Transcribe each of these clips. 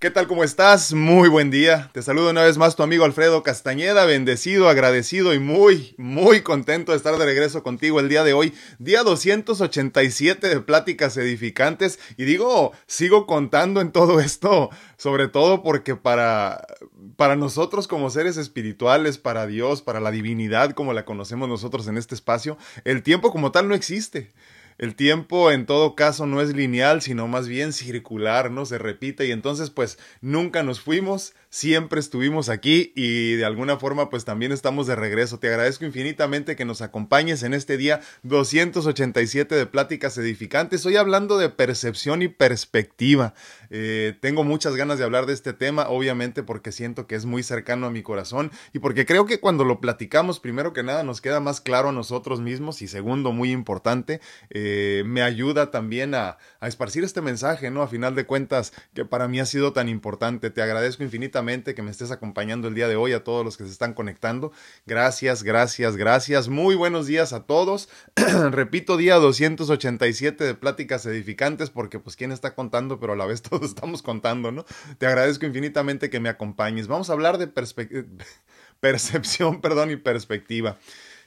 ¿Qué tal? ¿Cómo estás? Muy buen día. Te saludo una vez más tu amigo Alfredo Castañeda, bendecido, agradecido y muy, muy contento de estar de regreso contigo el día de hoy, día 287 de pláticas edificantes. Y digo, sigo contando en todo esto, sobre todo porque para, para nosotros como seres espirituales, para Dios, para la divinidad como la conocemos nosotros en este espacio, el tiempo como tal no existe. El tiempo en todo caso no es lineal, sino más bien circular, ¿no? Se repite y entonces pues nunca nos fuimos, siempre estuvimos aquí y de alguna forma pues también estamos de regreso. Te agradezco infinitamente que nos acompañes en este día 287 de Pláticas Edificantes. Hoy hablando de percepción y perspectiva. Eh, tengo muchas ganas de hablar de este tema, obviamente porque siento que es muy cercano a mi corazón y porque creo que cuando lo platicamos, primero que nada, nos queda más claro a nosotros mismos y segundo, muy importante, eh, me ayuda también a, a esparcir este mensaje, ¿no? A final de cuentas, que para mí ha sido tan importante. Te agradezco infinitamente que me estés acompañando el día de hoy, a todos los que se están conectando. Gracias, gracias, gracias. Muy buenos días a todos. Repito, día 287 de Pláticas Edificantes, porque pues quién está contando, pero a la vez todos estamos contando, ¿no? Te agradezco infinitamente que me acompañes. Vamos a hablar de percepción, perdón, y perspectiva.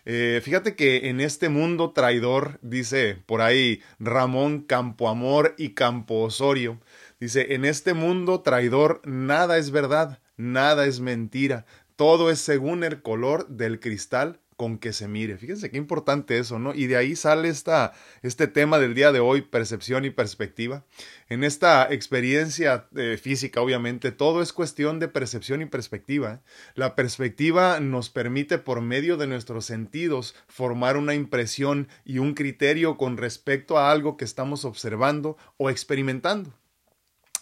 Eh, fíjate que en este mundo traidor, dice por ahí Ramón Campoamor y Campo Osorio, Dice, en este mundo traidor nada es verdad, nada es mentira, todo es según el color del cristal con que se mire. Fíjense qué importante eso, ¿no? Y de ahí sale esta, este tema del día de hoy, percepción y perspectiva. En esta experiencia eh, física, obviamente, todo es cuestión de percepción y perspectiva. ¿eh? La perspectiva nos permite, por medio de nuestros sentidos, formar una impresión y un criterio con respecto a algo que estamos observando o experimentando.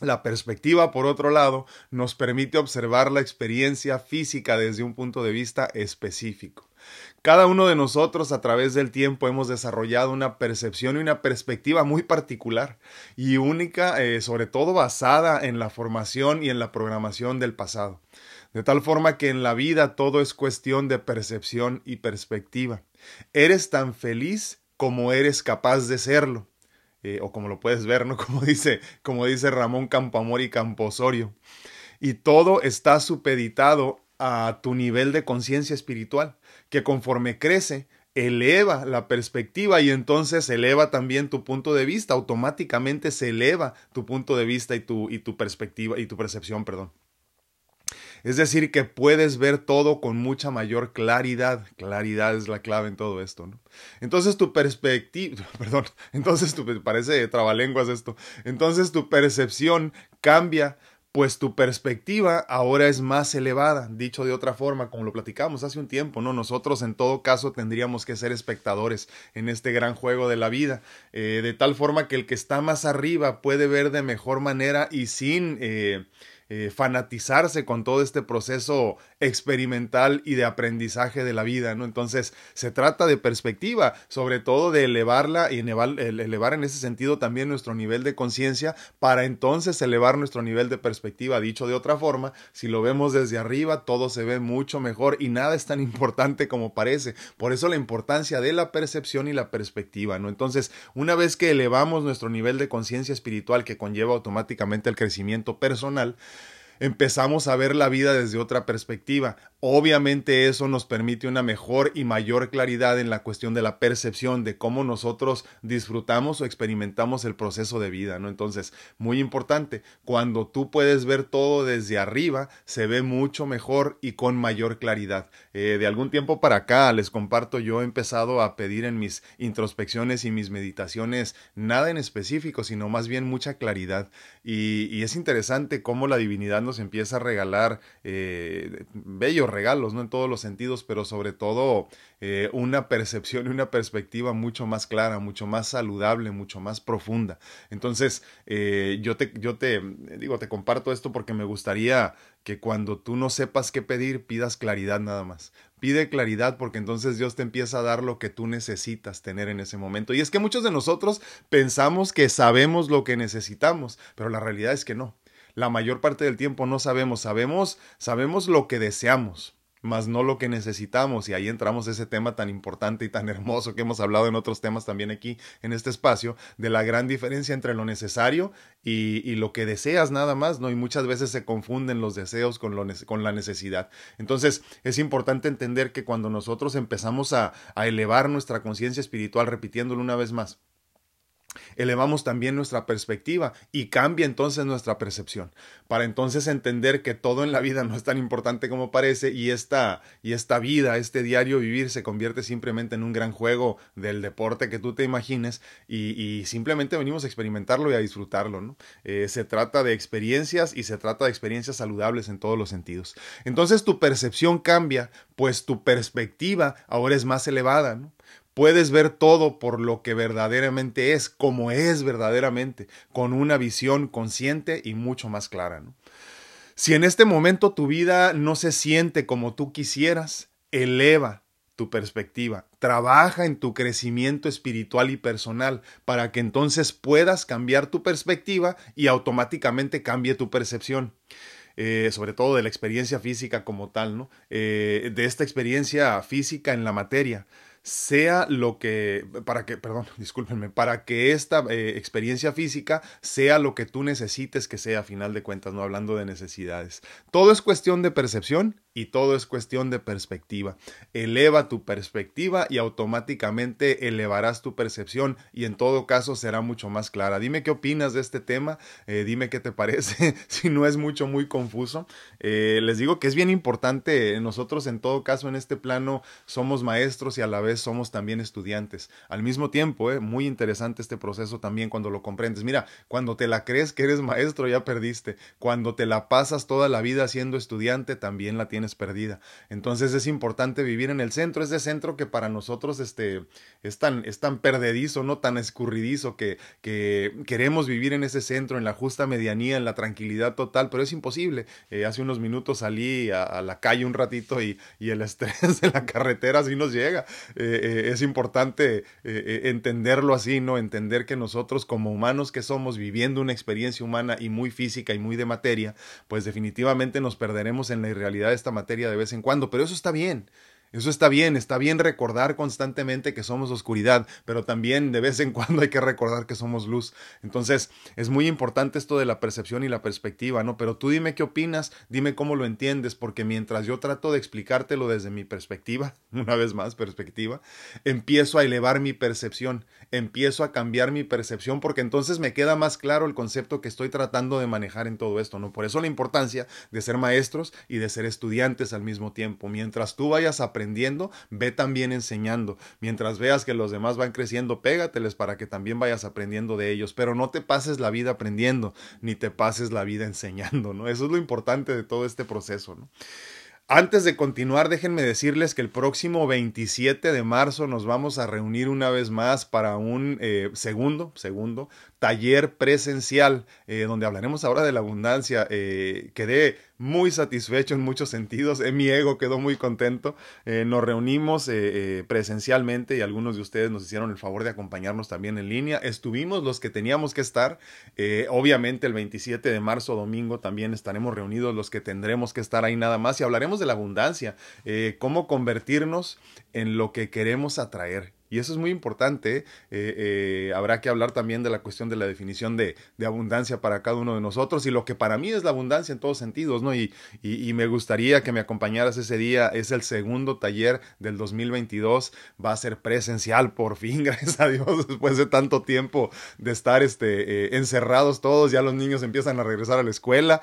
La perspectiva, por otro lado, nos permite observar la experiencia física desde un punto de vista específico. Cada uno de nosotros a través del tiempo hemos desarrollado una percepción y una perspectiva muy particular y única, eh, sobre todo basada en la formación y en la programación del pasado. De tal forma que en la vida todo es cuestión de percepción y perspectiva. Eres tan feliz como eres capaz de serlo. Eh, o como lo puedes ver, ¿no? Como dice, como dice Ramón Campoamor y Camposorio. Y todo está supeditado a tu nivel de conciencia espiritual, que conforme crece, eleva la perspectiva y entonces eleva también tu punto de vista, automáticamente se eleva tu punto de vista y tu, y tu perspectiva y tu percepción, perdón. Es decir, que puedes ver todo con mucha mayor claridad. Claridad es la clave en todo esto, ¿no? Entonces tu perspectiva, perdón, entonces tu, parece trabalenguas esto. Entonces tu percepción cambia pues tu perspectiva ahora es más elevada. Dicho de otra forma, como lo platicamos hace un tiempo, ¿no? Nosotros en todo caso tendríamos que ser espectadores en este gran juego de la vida, eh, de tal forma que el que está más arriba puede ver de mejor manera y sin... Eh, eh, fanatizarse con todo este proceso experimental y de aprendizaje de la vida, ¿no? Entonces, se trata de perspectiva, sobre todo de elevarla y elevar, elevar en ese sentido también nuestro nivel de conciencia para entonces elevar nuestro nivel de perspectiva. Dicho de otra forma, si lo vemos desde arriba, todo se ve mucho mejor y nada es tan importante como parece. Por eso la importancia de la percepción y la perspectiva, ¿no? Entonces, una vez que elevamos nuestro nivel de conciencia espiritual que conlleva automáticamente el crecimiento personal, empezamos a ver la vida desde otra perspectiva. Obviamente eso nos permite una mejor y mayor claridad en la cuestión de la percepción de cómo nosotros disfrutamos o experimentamos el proceso de vida, ¿no? Entonces, muy importante, cuando tú puedes ver todo desde arriba, se ve mucho mejor y con mayor claridad. Eh, de algún tiempo para acá, les comparto, yo he empezado a pedir en mis introspecciones y mis meditaciones nada en específico, sino más bien mucha claridad. Y, y es interesante cómo la divinidad nos empieza a regalar eh, bellos regalos, ¿no? En todos los sentidos, pero sobre todo eh, una percepción y una perspectiva mucho más clara, mucho más saludable, mucho más profunda. Entonces, eh, yo te, yo te digo, te comparto esto porque me gustaría que cuando tú no sepas qué pedir, pidas claridad nada más. Pide claridad porque entonces Dios te empieza a dar lo que tú necesitas tener en ese momento. Y es que muchos de nosotros pensamos que sabemos lo que necesitamos, pero la realidad es que no la mayor parte del tiempo no sabemos, sabemos, sabemos lo que deseamos. más no lo que necesitamos. Y ahí entramos ese tema tan importante y tan hermoso que hemos hablado en otros temas también aquí en este espacio, de la gran diferencia entre lo necesario y, y lo que deseas nada más, ¿no? Y muchas veces se confunden los deseos con, lo, con la necesidad. Entonces es importante entender que cuando nosotros empezamos a, a elevar nuestra conciencia espiritual, repitiéndolo una vez más, elevamos también nuestra perspectiva y cambia entonces nuestra percepción, para entonces entender que todo en la vida no es tan importante como parece y esta, y esta vida, este diario vivir se convierte simplemente en un gran juego del deporte que tú te imagines y, simplemente venimos a experimentarlo y a disfrutarlo. ¿no? Eh, se trata de experiencias y se trata de experiencias saludables en todos los sentidos. Entonces tu percepción cambia, pues tu perspectiva ahora es más elevada. ¿no? Puedes ver todo por lo que verdaderamente es, como es verdaderamente, con una visión consciente y mucho más clara. Si en este momento tu vida no se siente como tú quisieras, eleva tu perspectiva, trabaja en tu crecimiento espiritual y personal para que entonces puedas cambiar tu perspectiva y automáticamente cambie tu percepción. Eh, sobre todo de la experiencia física como tal, ¿no? Eh, de esta experiencia física en la materia sea lo que, para que, perdón, discúlpenme, para que esta eh, experiencia física sea lo que tú necesites que sea a final de cuentas, no hablando de necesidades. Todo es cuestión de percepción y todo es cuestión de perspectiva. Eleva tu perspectiva y automáticamente elevarás tu percepción y en todo caso será mucho más clara. Dime qué opinas de este tema, eh, dime qué te parece, si no es mucho, muy confuso. Eh, les digo que es bien importante, nosotros en todo caso en este plano somos maestros y a la vez somos también estudiantes. Al mismo tiempo, eh, muy interesante este proceso también cuando lo comprendes. Mira, cuando te la crees que eres maestro ya perdiste. Cuando te la pasas toda la vida siendo estudiante también la tienes perdida. Entonces es importante vivir en el centro, ese centro que para nosotros este, es, tan, es tan perdedizo, no tan escurridizo, que, que queremos vivir en ese centro, en la justa medianía, en la tranquilidad total, pero es imposible. Eh, hace unos minutos salí a, la calle un ratito y, y, el estrés de la carretera así nos llega. Eh, eh, es importante entenderlo así, ¿no? Entender que nosotros como humanos que somos, viviendo una experiencia humana y muy física y muy de materia, pues definitivamente nos perderemos en la irrealidad de esta materia de vez en cuando, pero eso está bien. Eso está bien, está bien recordar constantemente que somos oscuridad, pero también de vez en cuando hay que recordar que somos luz. Entonces, es muy importante esto de la percepción y la perspectiva, ¿no? Pero tú dime qué opinas, dime cómo lo entiendes, porque mientras yo trato de explicártelo desde mi perspectiva, una vez más, perspectiva, empiezo a elevar mi percepción, empiezo a cambiar mi percepción, porque entonces me queda más claro el concepto que estoy tratando de manejar en todo esto, ¿no? Por eso la importancia de ser maestros y de ser estudiantes al mismo tiempo. Mientras tú vayas a aprendiendo, ve también enseñando. Mientras veas que los demás van creciendo, pégateles para que también vayas aprendiendo de ellos. Pero no te pases la vida aprendiendo, ni te pases la vida enseñando, ¿no? Eso es lo importante de todo este proceso. Antes de continuar, déjenme decirles que el próximo 27 de marzo nos vamos a reunir una vez más para un eh, segundo, segundo taller presencial, eh, donde hablaremos ahora de la abundancia. Eh, quedé muy satisfecho en muchos sentidos, eh, mi ego quedó muy contento. nos reunimos presencialmente y algunos de ustedes nos hicieron el favor de acompañarnos también en línea. Estuvimos los que teníamos que estar. obviamente el 27 de marzo, domingo, también estaremos reunidos los que tendremos que estar ahí nada más y hablaremos de la abundancia, cómo convertirnos en lo que queremos atraer. Y eso es muy importante. Eh, eh, habrá que hablar también de la cuestión de la definición de, abundancia para cada uno de nosotros y lo que para mí es la abundancia en todos sentidos, ¿no? Y, me gustaría que me acompañaras ese día. Es el segundo taller del 2022. Va a ser presencial, por fin, gracias a Dios, después de tanto tiempo de estar este, eh, encerrados todos. Ya los niños empiezan a regresar a la escuela.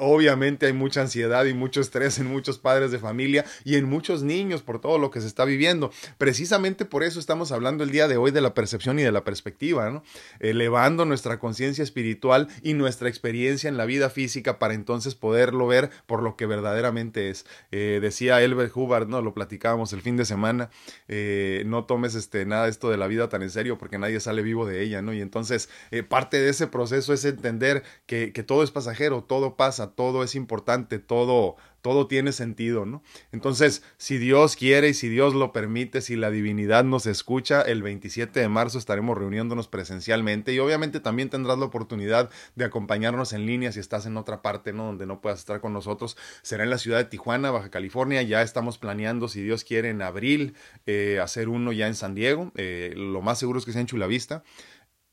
obviamente hay mucha ansiedad y mucho estrés en muchos padres de familia y en muchos niños por todo lo que se está viviendo. Precisamente por eso estamos hablando el día de hoy de la percepción y de la perspectiva, ¿no? Elevando nuestra conciencia espiritual y nuestra experiencia en la vida física para entonces poderlo ver por lo que verdaderamente es. Eh, decía Elbert Hubbard, ¿no? Lo platicábamos el fin de semana, eh, no tomes este, nada esto de la vida tan en serio porque nadie sale vivo de ella, ¿no? Y entonces eh, parte de ese proceso es entender que, que todo es pasajero, todo pasa, todo es importante, todo todo tiene sentido, ¿no? Entonces, si Dios quiere y si Dios lo permite, si la divinidad nos escucha, el 27 de marzo estaremos reuniéndonos presencialmente y obviamente también tendrás la oportunidad de acompañarnos en línea si estás en otra parte, ¿no? Donde no puedas estar con nosotros. Será en la ciudad de Tijuana, Baja California. Ya estamos planeando, si Dios quiere, en abril eh, hacer uno ya en San Diego. Eh, lo más seguro es que sea en Chulavista.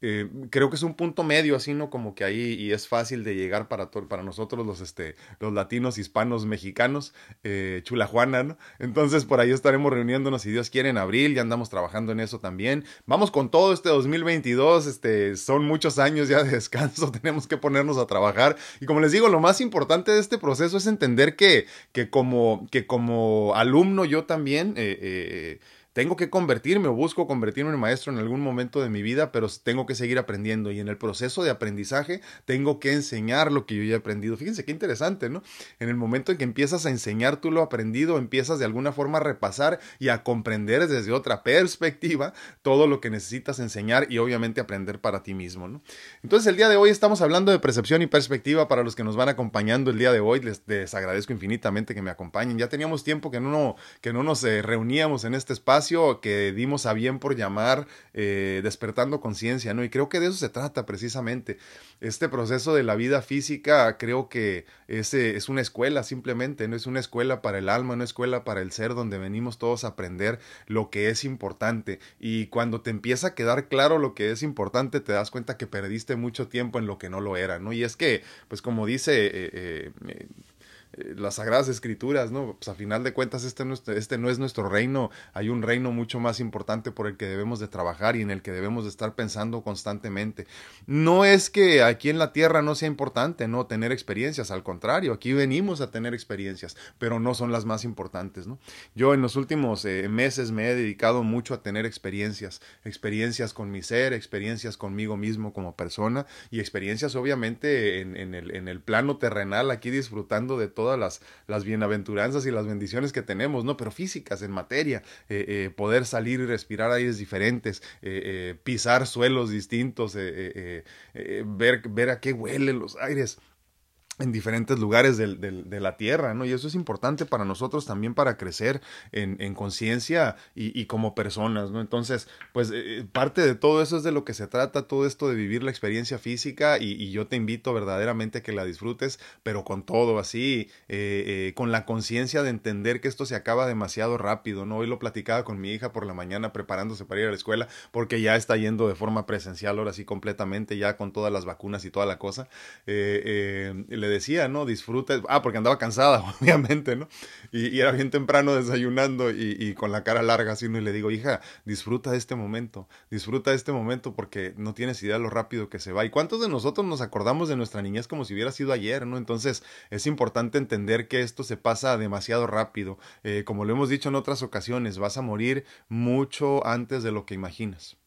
Eh, creo que es un punto medio así, ¿no? Como que ahí y es fácil de llegar para, para nosotros los, este, los latinos, hispanos, mexicanos, eh, Chulajuana, ¿no? Entonces por ahí estaremos reuniéndonos si Dios quiere en abril, ya andamos trabajando en eso también. Vamos con todo este 2022, este, son muchos años ya de descanso, tenemos que ponernos a trabajar y como les digo, lo más importante de este proceso es entender que, que, como, que como alumno yo también... Eh, eh tengo que convertirme o busco convertirme en maestro en algún momento de mi vida, pero tengo que seguir aprendiendo y en el proceso de aprendizaje tengo que enseñar lo que yo ya he aprendido. Fíjense qué interesante, ¿no? En el momento en que empiezas a enseñar tú lo aprendido, empiezas de alguna forma a repasar y a comprender desde otra perspectiva todo lo que necesitas enseñar y obviamente aprender para ti mismo, ¿no? Entonces el día de hoy estamos hablando de percepción y perspectiva para los que nos van acompañando el día de hoy. Les, agradezco infinitamente que me acompañen. Ya teníamos tiempo que no, que no nos eh, reuníamos en este espacio que dimos a bien por llamar eh, despertando conciencia, ¿no? Y creo que de eso se trata precisamente. Este proceso de la vida física creo que es, es una escuela simplemente, no es una escuela para el alma, una escuela para el ser donde venimos todos a aprender lo que es importante. Y cuando te empieza a quedar claro lo que es importante, te das cuenta que perdiste mucho tiempo en lo que no lo era, ¿no? Y es que, pues como dice... Eh, eh, eh, las sagradas escrituras, ¿no? Pues a final de cuentas este no, este no es nuestro reino, hay un reino mucho más importante por el que debemos de trabajar y en el que debemos de estar pensando constantemente. No es que aquí en la tierra no sea importante, ¿no? Tener experiencias, al contrario, aquí venimos a tener experiencias, pero no son las más importantes, ¿no? Yo en los últimos eh, meses me he dedicado mucho a tener experiencias, experiencias con mi ser, experiencias conmigo mismo como persona y experiencias obviamente en, en, el, en el plano terrenal, aquí disfrutando de todo todas las, las bienaventuranzas y las bendiciones que tenemos, ¿no? Pero físicas, en materia, eh, eh, poder salir y respirar aires diferentes, eh, pisar suelos distintos, ver, ver a qué huelen los aires en diferentes lugares del, de la tierra, ¿no? Y eso es importante para nosotros también para crecer en, en conciencia y, y, como personas, ¿no? Entonces, pues eh, parte de todo eso es de lo que se trata, todo esto de vivir la experiencia física y, y yo te invito verdaderamente a que la disfrutes, pero con todo así, eh, eh, con la conciencia de entender que esto se acaba demasiado rápido, ¿no? Hoy lo platicaba con mi hija por la mañana preparándose para ir a la escuela porque ya está yendo de forma presencial ahora sí completamente, ya con todas las vacunas y toda la cosa. Decía, ¿no? Disfruta. Ah, porque andaba cansada, obviamente, ¿no? Y, era bien temprano desayunando y, con la cara larga así, ¿no? Y le digo, hija, disfruta de este momento, disfruta de este momento porque no tienes idea lo rápido que se va. ¿Y cuántos de nosotros nos acordamos de nuestra niñez como si hubiera sido ayer, ¿no? Entonces es importante entender que esto se pasa demasiado rápido. Eh, como lo hemos dicho en otras ocasiones, vas a morir mucho antes de lo que imaginas.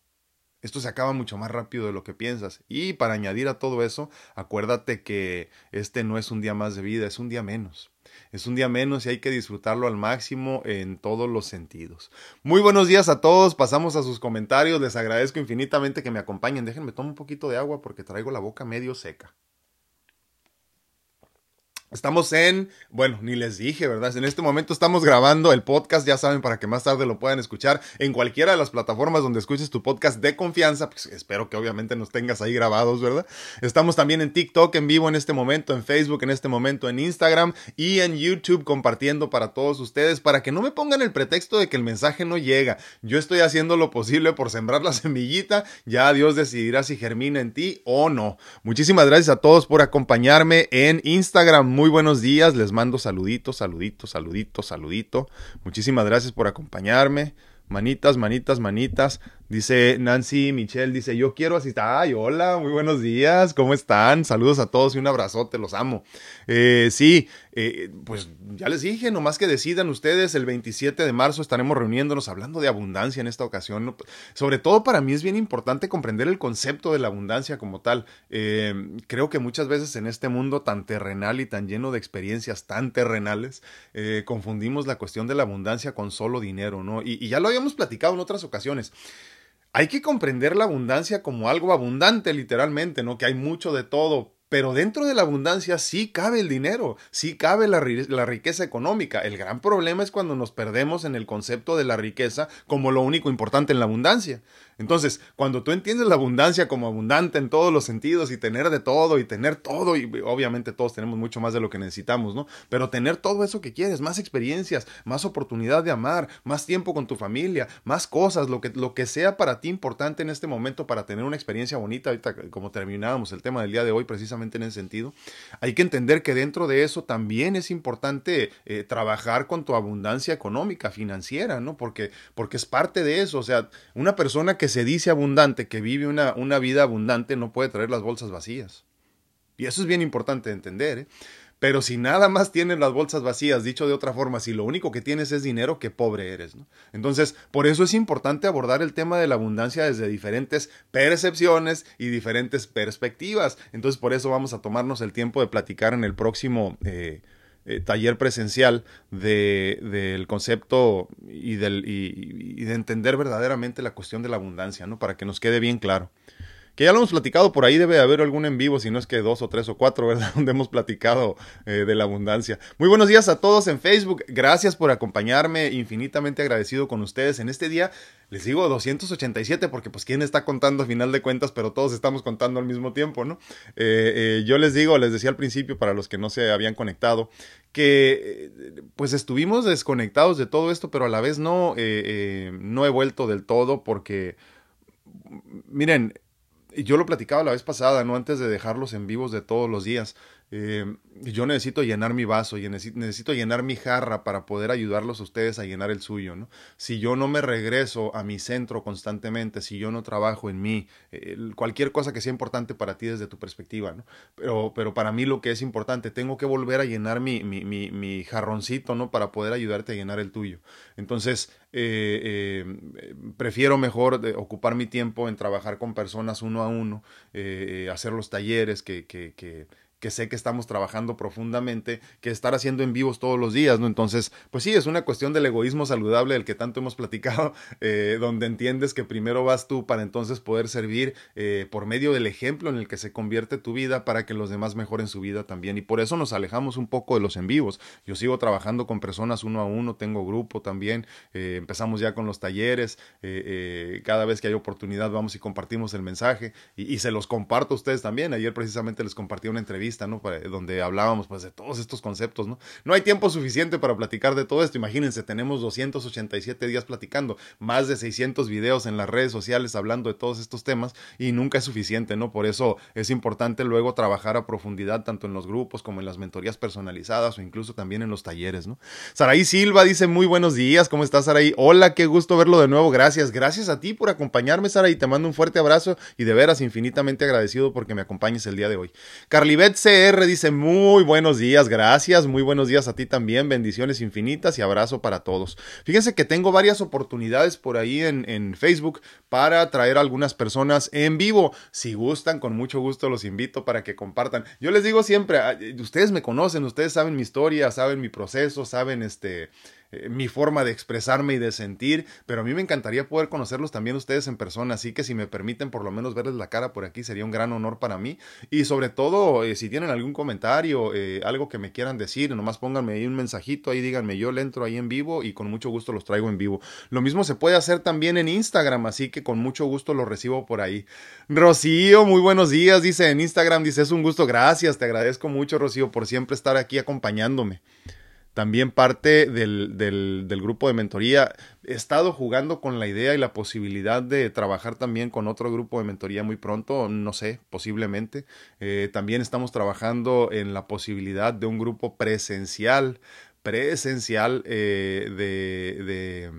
Esto se acaba mucho más rápido de lo que piensas. Y para añadir a todo eso, acuérdate que este no es un día más de vida, es un día menos. Es un día menos y hay que disfrutarlo al máximo en todos los sentidos. Muy buenos días a todos, pasamos a sus comentarios, les agradezco infinitamente que me acompañen. Déjenme tomar un poquito de agua porque traigo la boca medio seca. Estamos en, bueno, ni les dije, ¿verdad? En este momento estamos grabando el podcast, ya saben, para que más tarde lo puedan escuchar en cualquiera de las plataformas donde escuches tu podcast de confianza. Pues espero que obviamente nos tengas ahí grabados, ¿verdad? Estamos también en TikTok en vivo en este momento, en Facebook en este momento, en Instagram y en YouTube compartiendo para todos ustedes, para que no me pongan el pretexto de que el mensaje no llega. Yo estoy haciendo lo posible por sembrar la semillita, ya Dios decidirá si germina en ti o no. Muchísimas gracias a todos por acompañarme en Instagram muy buenos días, les mando saluditos, saluditos, saluditos, saludito. Muchísimas gracias por acompañarme. Manitas, manitas, manitas. Dice Nancy Michelle, dice, yo quiero asistir. Ay, hola, muy buenos días, ¿cómo están? Saludos a todos y un abrazote, los amo. Eh, sí, eh, pues ya les dije, nomás que decidan ustedes, el 27 de marzo estaremos reuniéndonos hablando de abundancia en esta ocasión. Sobre todo para mí es bien importante comprender el concepto de la abundancia como tal. Eh, creo que muchas veces en este mundo tan terrenal y tan lleno de experiencias tan terrenales, confundimos la cuestión de la abundancia con solo dinero, ¿no? Y, y ya lo habíamos platicado en otras ocasiones. Hay que comprender la abundancia como algo abundante, literalmente, ¿no? Que hay mucho de todo, pero dentro de la abundancia sí cabe el dinero, sí cabe la, la, riqueza económica. El gran problema es cuando nos perdemos en el concepto de la riqueza como lo único importante en la abundancia. Entonces, cuando tú entiendes la abundancia como abundante en todos los sentidos y tener de todo y tener todo, y obviamente todos tenemos mucho más de lo que necesitamos, ¿no? Pero tener todo eso que quieres, más experiencias, más oportunidad de amar, más tiempo con tu familia, más cosas, lo que, lo que sea para ti importante en este momento para tener una experiencia bonita, ahorita como terminábamos el tema del día de hoy precisamente en ese sentido, hay que entender que dentro de eso también es importante eh, trabajar con tu abundancia económica, financiera, ¿no? Porque, porque es parte de eso, o sea, una persona que se dice abundante, que vive una, una vida abundante, no puede traer las bolsas vacías. Y eso es bien importante de entender. ¿eh? Pero si nada más tienes las bolsas vacías, dicho de otra forma, si lo único que tienes es dinero, qué pobre eres. Entonces, por eso es importante abordar el tema de la abundancia desde diferentes percepciones y diferentes perspectivas. Entonces, por eso vamos a tomarnos el tiempo de platicar en el próximo eh, eh, taller presencial del concepto y, del, y, de entender verdaderamente la cuestión de la abundancia, ¿no? Para que nos quede bien claro. Que ya lo hemos platicado, por ahí debe haber algún en vivo, si no es que dos o tres o cuatro, ¿verdad? Donde hemos platicado eh, de la abundancia. Muy buenos días a todos en Facebook. Gracias por acompañarme. Infinitamente agradecido con ustedes en este día les digo 287 porque pues quién está contando a final de cuentas, pero todos estamos contando al mismo tiempo, ¿no? Eh, eh, yo les digo, les decía al principio para los que no se habían conectado, que pues estuvimos desconectados de todo esto, pero a la vez no, no he vuelto del todo porque, miren, yo lo platicaba la vez pasada, ¿no? Antes de dejarlos en vivos de todos los días. Eh, yo necesito llenar mi vaso y necesito llenar mi jarra para poder ayudarlos a ustedes a llenar el suyo, ¿no? Si yo no me regreso a mi centro constantemente, si yo no trabajo en mí, cualquier cosa que sea importante para ti desde tu perspectiva, ¿no? Pero, pero para mí lo que es importante, tengo que volver a llenar mi, mi, mi, mi jarroncito, ¿no? Para poder ayudarte a llenar el tuyo. Entonces, eh, eh, prefiero mejor ocupar mi tiempo en trabajar con personas uno a uno, hacer los talleres que, que, que que sé que estamos trabajando profundamente, que estar haciendo en vivos todos los días, ¿no? Entonces, pues sí, es una cuestión del egoísmo saludable del que tanto hemos platicado, eh, donde entiendes que primero vas tú para entonces poder servir eh, por medio del ejemplo en el que se convierte tu vida para que los demás mejoren su vida también. Y por eso nos alejamos un poco de los en vivos. Yo sigo trabajando con personas uno a uno, tengo grupo también, eh, empezamos ya con los talleres, cada vez que hay oportunidad vamos y compartimos el mensaje y, y se los comparto a ustedes también. Ayer precisamente les compartí una entrevista donde hablábamos pues de todos estos conceptos, ¿no? No hay tiempo suficiente para platicar de todo esto. Imagínense, tenemos 287 días platicando, más de 600 videos en las redes sociales hablando de todos estos temas y nunca es suficiente, ¿no? Por eso es importante luego trabajar a profundidad tanto en los grupos como en las mentorías personalizadas o incluso también en los talleres, ¿no? Saraí Silva dice muy buenos días, ¿cómo estás Saraí? Hola, qué gusto verlo de nuevo, gracias, gracias a ti por acompañarme Saraí, te mando un fuerte abrazo y de veras infinitamente agradecido porque me acompañes el día de hoy. Carlibet CR dice muy buenos días, gracias, muy buenos días a ti también, bendiciones infinitas y abrazo para todos. Fíjense que tengo varias oportunidades por ahí en, en Facebook para traer a algunas personas en vivo. Si gustan, con mucho gusto los invito para que compartan. Yo les digo siempre, ah, ustedes me conocen, ustedes saben mi historia, saben mi proceso, saben este eh, mi forma de expresarme y de sentir, pero a mí me encantaría poder conocerlos también ustedes en persona, así que si me permiten por lo menos verles la cara por aquí sería un gran honor para mí y sobre todo eh, si tienen algún comentario, eh, algo que me quieran decir, nomás pónganme ahí un mensajito, ahí díganme yo le entro ahí en vivo y con mucho gusto los traigo en vivo. Lo mismo se puede hacer también en Instagram, así que con mucho gusto los recibo por ahí. Rocío, muy buenos días, dice en Instagram, dice es un gusto, gracias, te agradezco mucho Rocío por siempre estar aquí acompañándome también parte del, del, grupo de mentoría. He estado jugando con la idea y la posibilidad de trabajar también con otro grupo de mentoría muy pronto, no sé, posiblemente. Eh, también estamos trabajando en la posibilidad de un grupo presencial, presencial eh, de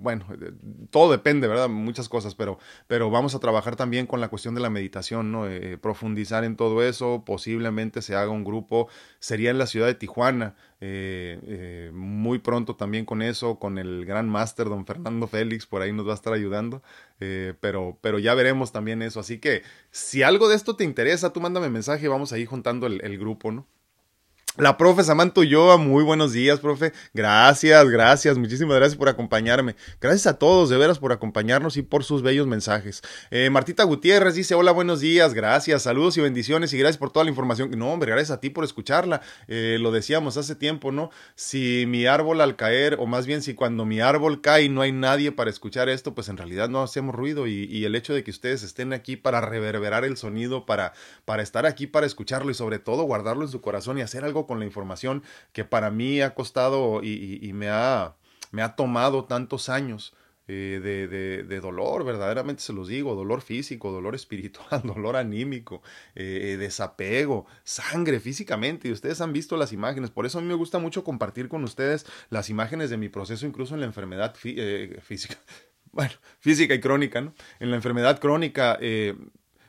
bueno, eh, todo depende, ¿verdad? Muchas cosas, pero, pero vamos a trabajar también con la cuestión de la meditación, ¿no? Eh, profundizar en todo eso, posiblemente se haga un grupo, sería en la ciudad de Tijuana, eh, muy pronto también con eso, con el gran máster don Fernando Félix, por ahí nos va a estar ayudando, pero, pero ya veremos también eso, así que si algo de esto te interesa, tú mándame mensaje, vamos ahí juntando el, el grupo, ¿no? La profe Samantha Ulloa, muy buenos días, profe. Gracias, gracias, muchísimas gracias por acompañarme. Gracias a todos, de veras, por acompañarnos y por sus bellos mensajes. Eh, Martita Gutiérrez dice, hola, buenos días, gracias, saludos y bendiciones y gracias por toda la información. No, hombre, gracias a ti por escucharla. Eh, lo decíamos hace tiempo, ¿no? Si mi árbol al caer, o más bien si cuando mi árbol cae no hay nadie para escuchar esto, pues en realidad no hacemos ruido y, y el hecho de que ustedes estén aquí para reverberar el sonido, para, para estar aquí para escucharlo y sobre todo guardarlo en su corazón y hacer algo con la información que para mí ha costado y, me, ha, me ha tomado tantos años. Eh, de, dolor, verdaderamente se los digo, dolor físico, dolor espiritual, dolor anímico, eh, eh, desapego, sangre físicamente, y ustedes han visto las imágenes, por eso a mí me gusta mucho compartir con ustedes las imágenes de mi proceso, incluso en la enfermedad física, bueno, física y crónica, ¿no? En la enfermedad crónica,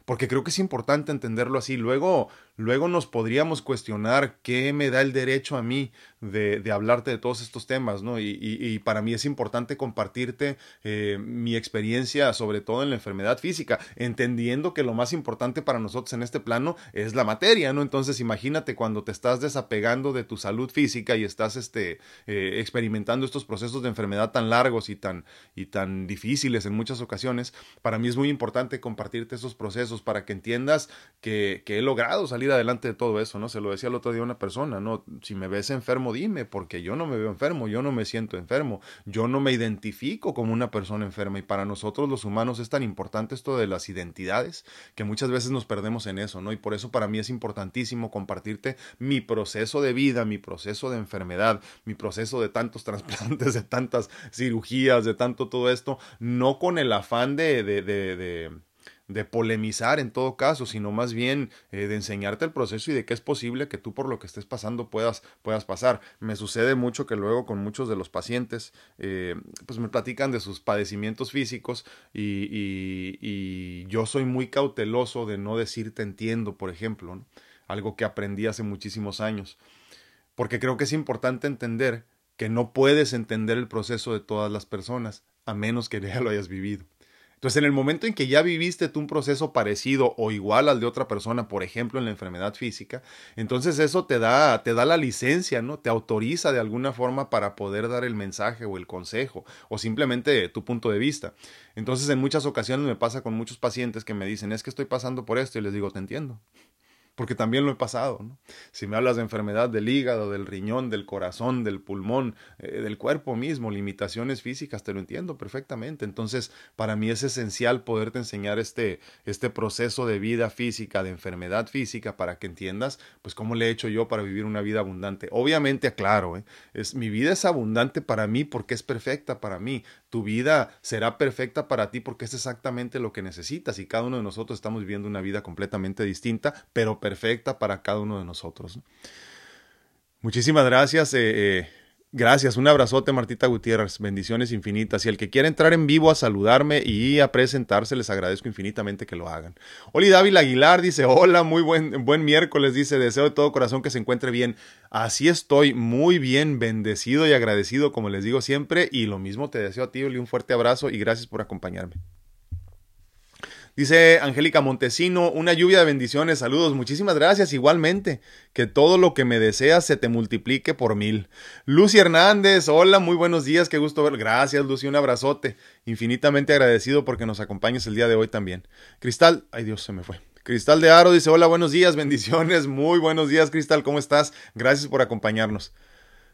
porque creo que es importante entenderlo así, luego Luego nos podríamos cuestionar qué me da el derecho a mí de, hablarte de todos estos temas, ¿no? Y, para mí es importante compartirte eh, mi experiencia, sobre todo en la enfermedad física, entendiendo que lo más importante para nosotros en este plano es la materia, ¿no? Entonces imagínate cuando te estás desapegando de tu salud física y estás este, eh, experimentando estos procesos de enfermedad tan largos y tan, y tan difíciles en muchas ocasiones, para mí es muy importante compartirte esos procesos para que entiendas que he logrado salir adelante de todo eso, ¿no? Se lo decía el otro día a una persona, ¿no? Si me ves enfermo, dime, porque yo no me veo enfermo, yo no me siento enfermo, yo no me identifico como una persona enferma y para nosotros los humanos es tan importante esto de las identidades que muchas veces nos perdemos en eso, ¿no? Y por eso para mí es importantísimo compartirte mi proceso de vida, mi proceso de enfermedad, mi proceso de tantos trasplantes, de tantas cirugías, de tanto todo esto, no con el afán de, de, de, de de polemizar en todo caso, sino más bien eh, de enseñarte el proceso y de que es posible que tú por lo que estés pasando puedas, puedas pasar. Me sucede mucho que luego con muchos de los pacientes, eh, pues me platican de sus padecimientos físicos y, y, yo soy muy cauteloso de no decir te entiendo, por ejemplo, algo que aprendí hace muchísimos años, porque creo que es importante entender que no puedes entender el proceso de todas las personas a menos que ya lo hayas vivido. Entonces, en el momento en que ya viviste tú un proceso parecido o igual al de otra persona, por ejemplo, en la enfermedad física, entonces eso te da, te da la licencia, ¿no? Te autoriza de alguna forma para poder dar el mensaje o el consejo o simplemente tu punto de vista. Entonces, en muchas ocasiones me pasa con muchos pacientes que me dicen, es que estoy pasando por esto y les digo, te entiendo porque también lo he pasado. ¿no? Si me hablas de enfermedad del hígado, del riñón, del corazón, del pulmón, eh, del cuerpo mismo, limitaciones físicas, te lo entiendo perfectamente. Entonces, para mí es esencial poderte enseñar este, este proceso de vida física, de enfermedad física, para que entiendas, pues, cómo le he hecho yo para vivir una vida abundante. Obviamente, aclaro, ¿eh? es, mi vida es abundante para mí porque es perfecta para mí. Tu vida será perfecta para ti porque es exactamente lo que necesitas y cada uno de nosotros estamos viviendo una vida completamente distinta, pero perfecta para cada uno de nosotros. Muchísimas gracias. Eh, eh, gracias, un abrazote Martita Gutiérrez, bendiciones infinitas. Y el que quiera entrar en vivo a saludarme y a presentarse, les agradezco infinitamente que lo hagan. Oli Dávila Aguilar dice, hola, muy buen, buen miércoles, dice, deseo de todo corazón que se encuentre bien. Así estoy, muy bien, bendecido y agradecido, como les digo siempre, y lo mismo te deseo a ti, Oli, un fuerte abrazo y gracias por acompañarme. Dice Angélica Montesino, una lluvia de bendiciones, saludos, muchísimas gracias, igualmente, que todo lo que me deseas se te multiplique por mil. Lucy Hernández, hola, muy buenos días, qué gusto ver, gracias Lucy, un abrazote, infinitamente agradecido porque nos acompañes el día de hoy también. Cristal, ay Dios, se me fue. Cristal de Aro dice, hola, buenos días, bendiciones, muy buenos días Cristal, ¿cómo estás? Gracias por acompañarnos.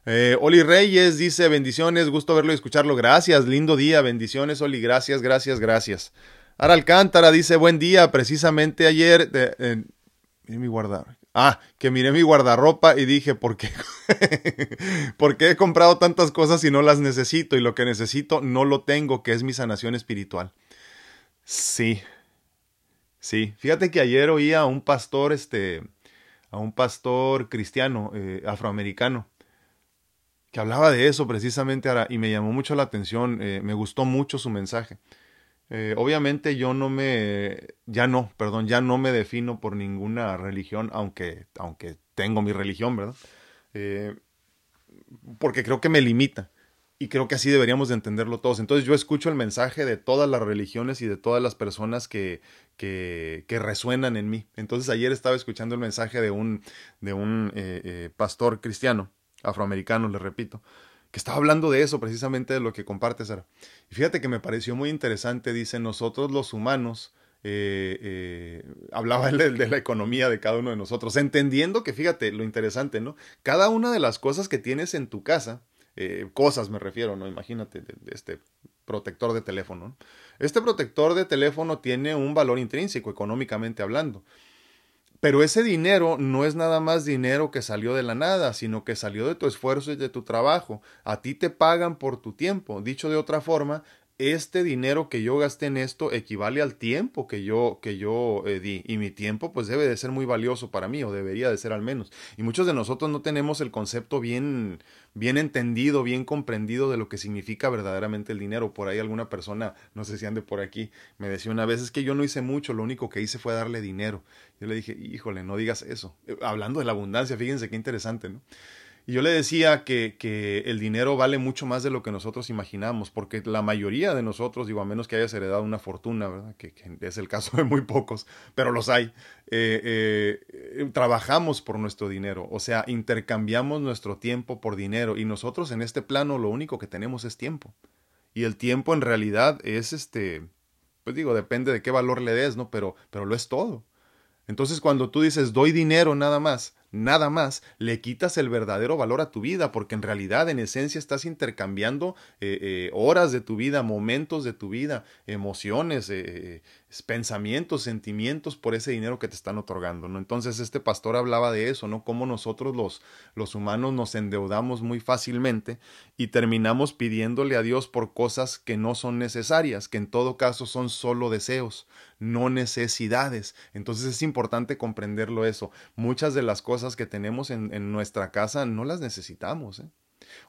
Eh, Oli Reyes dice, bendiciones, gusto verlo y escucharlo, gracias, lindo día, bendiciones Oli, gracias, gracias, gracias. Ara Alcántara dice, buen día, precisamente ayer, mi guardar. Ah, que miré mi guardarropa y dije, ¿por qué? ¿Por qué he comprado tantas cosas y no las necesito? Y lo que necesito no lo tengo, que es mi sanación espiritual. Sí, sí. Fíjate que ayer oí a un pastor, este, a un pastor cristiano, eh, afroamericano, que hablaba de eso precisamente y me llamó mucho la atención, eh, me gustó mucho su mensaje. Eh, obviamente yo no me, ya no, perdón, ya no me defino por ninguna religión, aunque, aunque tengo mi religión, ¿verdad? Eh, porque creo que me limita. y creo que así deberíamos de entenderlo todos. Entonces yo escucho el mensaje de todas las religiones y de todas las personas que, que, que resuenan en mí. Entonces ayer estaba escuchando el mensaje de un, de un eh, pastor cristiano, afroamericano, le repito, que estaba hablando de eso, precisamente de lo que comparte Sara. Y fíjate que me pareció muy interesante, dice, nosotros los humanos, eh, hablaba de, de, la economía de cada uno de nosotros, entendiendo que, fíjate, lo interesante, ¿no? Cada una de las cosas que tienes en tu casa, eh, cosas me refiero, ¿no? Imagínate, de este protector de teléfono. Este protector de teléfono tiene un valor intrínseco, económicamente hablando. Pero ese dinero no es nada más dinero que salió de la nada, sino que salió de tu esfuerzo y de tu trabajo. A ti te pagan por tu tiempo. Dicho de otra forma, este dinero que yo gasté en esto equivale al tiempo que yo, que yo eh, di. Y mi tiempo pues debe de ser muy valioso para mí, o debería de ser al menos. Y muchos de nosotros no tenemos el concepto bien, bien entendido, bien comprendido de lo que significa verdaderamente el dinero. Por ahí alguna persona, no sé si ande por aquí, me decía una vez, es que yo no hice mucho, lo único que hice fue darle dinero. Yo le dije, híjole, no digas eso. Eh, hablando de la abundancia, fíjense qué interesante, ¿no? Y yo le decía que, que, el dinero vale mucho más de lo que nosotros imaginamos, porque la mayoría de nosotros, digo, a menos que hayas heredado una fortuna, ¿verdad? Que, es el caso de muy pocos, pero los hay, eh, eh, trabajamos por nuestro dinero, o sea, intercambiamos nuestro tiempo por dinero y nosotros en este plano lo único que tenemos es tiempo. Y el tiempo en realidad es este, pues digo, depende de qué valor le des, ¿no? Pero, pero lo es todo. Entonces cuando tú dices doy dinero nada más, nada más, le quitas el verdadero valor a tu vida, porque en realidad, en esencia, estás intercambiando eh, eh, horas de tu vida, momentos de tu vida, emociones, eh, pensamientos, sentimientos por ese dinero que te están otorgando, ¿no? Entonces, este pastor hablaba de eso, ¿no? Cómo nosotros los, los humanos nos endeudamos muy fácilmente y terminamos pidiéndole a Dios por cosas que no son necesarias, que en todo caso son solo deseos, no necesidades. Entonces es importante comprenderlo eso. Muchas de las cosas que tenemos en, nuestra casa no las necesitamos. ¿eh?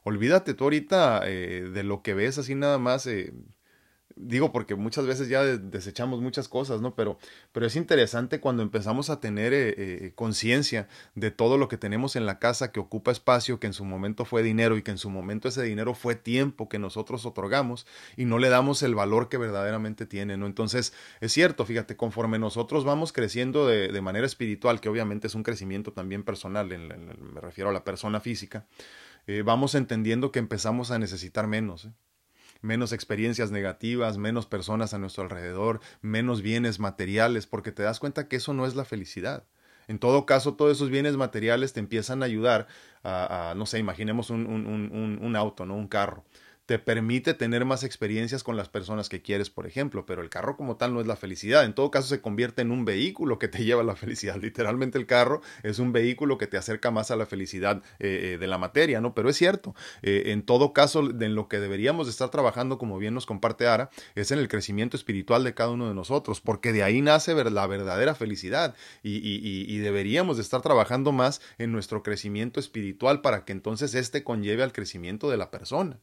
Olvídate tú ahorita eh, de lo que ves así nada más. Eh, digo porque muchas veces ya desechamos muchas cosas, ¿no? Pero, pero es interesante cuando empezamos a tener eh, eh, conciencia de todo lo que tenemos en la casa que ocupa espacio, que en su momento fue dinero y que en su momento ese dinero fue tiempo que nosotros otorgamos y no le damos el valor que verdaderamente tiene, ¿no? Entonces, es cierto, fíjate, conforme nosotros vamos creciendo de, de manera espiritual, que obviamente es un crecimiento también personal, en, me refiero a la persona física, eh, vamos entendiendo que empezamos a necesitar menos, ¿eh? Menos experiencias negativas, menos personas a nuestro alrededor, menos bienes materiales, porque te das cuenta que eso no es la felicidad. En todo caso, todos esos bienes materiales te empiezan a ayudar a, no sé, imaginemos un, un, un, un auto, ¿no? Un carro te permite tener más experiencias con las personas que quieres, por ejemplo, pero el carro como tal no es la felicidad. En todo caso se convierte en un vehículo que te lleva a la felicidad. Literalmente el carro es un vehículo que te acerca más a la felicidad eh, eh de la materia, ¿no? Pero es cierto, eh, en todo caso, en lo que deberíamos estar trabajando, como bien nos comparte Ara, es en el crecimiento espiritual de cada uno de nosotros, porque de ahí nace la verdadera felicidad y, y, deberíamos de estar trabajando más en nuestro crecimiento espiritual para que entonces éste conlleve al crecimiento de la persona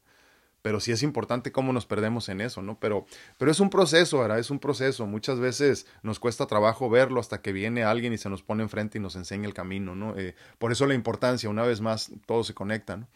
pero sí es importante cómo nos perdemos en eso, ¿no? Pero, pero es un proceso, ¿verdad? Es un proceso. Muchas veces nos cuesta trabajo verlo hasta que viene alguien y se nos pone enfrente y nos enseña el camino, ¿no? Eh, por eso la importancia, una vez más, todo se conecta, ¿no?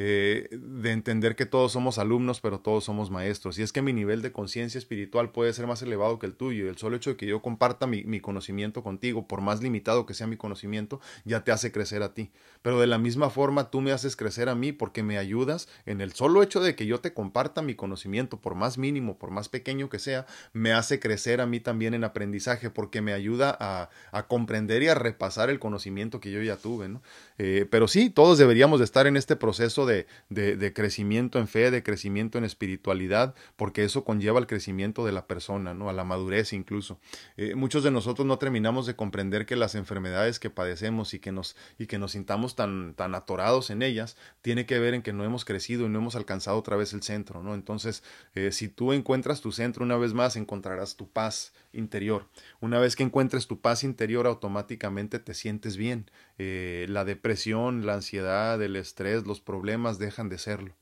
Eh, de entender que todos somos alumnos, pero todos somos maestros. Y es que mi nivel de conciencia espiritual puede ser más elevado que el tuyo. Y el solo hecho de que yo comparta mi, mi, conocimiento contigo, por más limitado que sea mi conocimiento, ya te hace crecer a ti. Pero de la misma forma tú me haces crecer a mí porque me ayudas en el solo hecho de que yo te comparta mi conocimiento, por más mínimo, por más pequeño que sea, me hace crecer a mí también en aprendizaje porque me ayuda a, a comprender y a repasar el conocimiento que yo ya tuve. ¿no? Eh, pero sí, todos deberíamos de estar en este proceso de, de, crecimiento en fe, de crecimiento en espiritualidad, porque eso conlleva el crecimiento de la persona, ¿no? A la madurez incluso. Eh, muchos de nosotros no terminamos de comprender que las enfermedades que padecemos y que nos, y que nos sintamos tan, tan atorados en ellas, tiene que ver en que no hemos crecido y no hemos alcanzado otra vez el centro, ¿no? Entonces, eh, si tú encuentras tu centro una vez más, encontrarás tu paz interior. Una vez que encuentres tu paz interior, automáticamente te sientes bien. Eh, la depresión, la ansiedad, el estrés, los problemas dejan de serlo.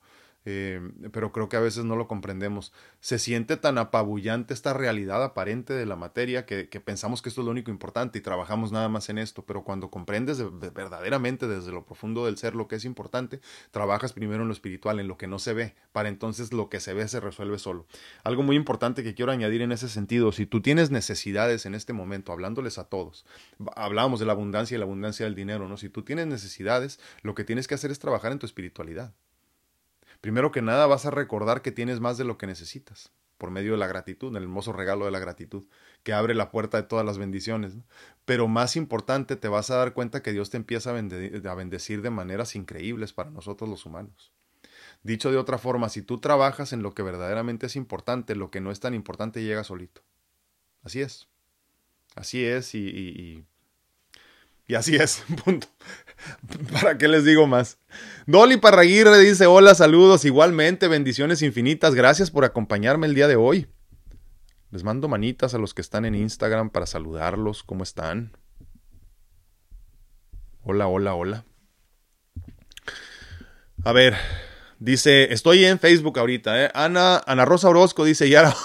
Eh, pero creo que a veces no lo comprendemos. Se siente tan apabullante esta realidad aparente de la materia que, pensamos que esto es lo único importante y trabajamos nada más en esto, pero cuando comprendes verdaderamente desde lo profundo del ser lo que es importante, trabajas primero en lo espiritual, en lo que no se ve, para entonces lo que se ve se resuelve solo. Algo muy importante que quiero añadir en ese sentido, si tú tienes necesidades en este momento, hablándoles a todos, hablábamos de la abundancia y la abundancia del dinero, ¿no? Si tú tienes necesidades, lo que tienes que hacer es trabajar en tu espiritualidad. Primero que nada vas a recordar que tienes más de lo que necesitas por medio de la gratitud, el hermoso regalo de la gratitud, que abre la puerta de todas las bendiciones. Pero más importante, te vas a dar cuenta que Dios te empieza a, a bendecir de maneras increíbles para nosotros los humanos. Dicho de otra forma, si tú trabajas en lo que verdaderamente es importante, lo que no es tan importante llega solito. Así es. Así es y, y, y así es, punto. ¿Para qué les digo más? Dolly Parraguirre dice, hola, saludos, igualmente, bendiciones infinitas, gracias por acompañarme el día de hoy. Les mando manitas a los que están en Instagram para saludarlos, ¿cómo están? Hola, hola, hola. A ver, dice, estoy en Facebook ahorita, ¿eh? Ana, Ana Rosa Orozco dice, ya era,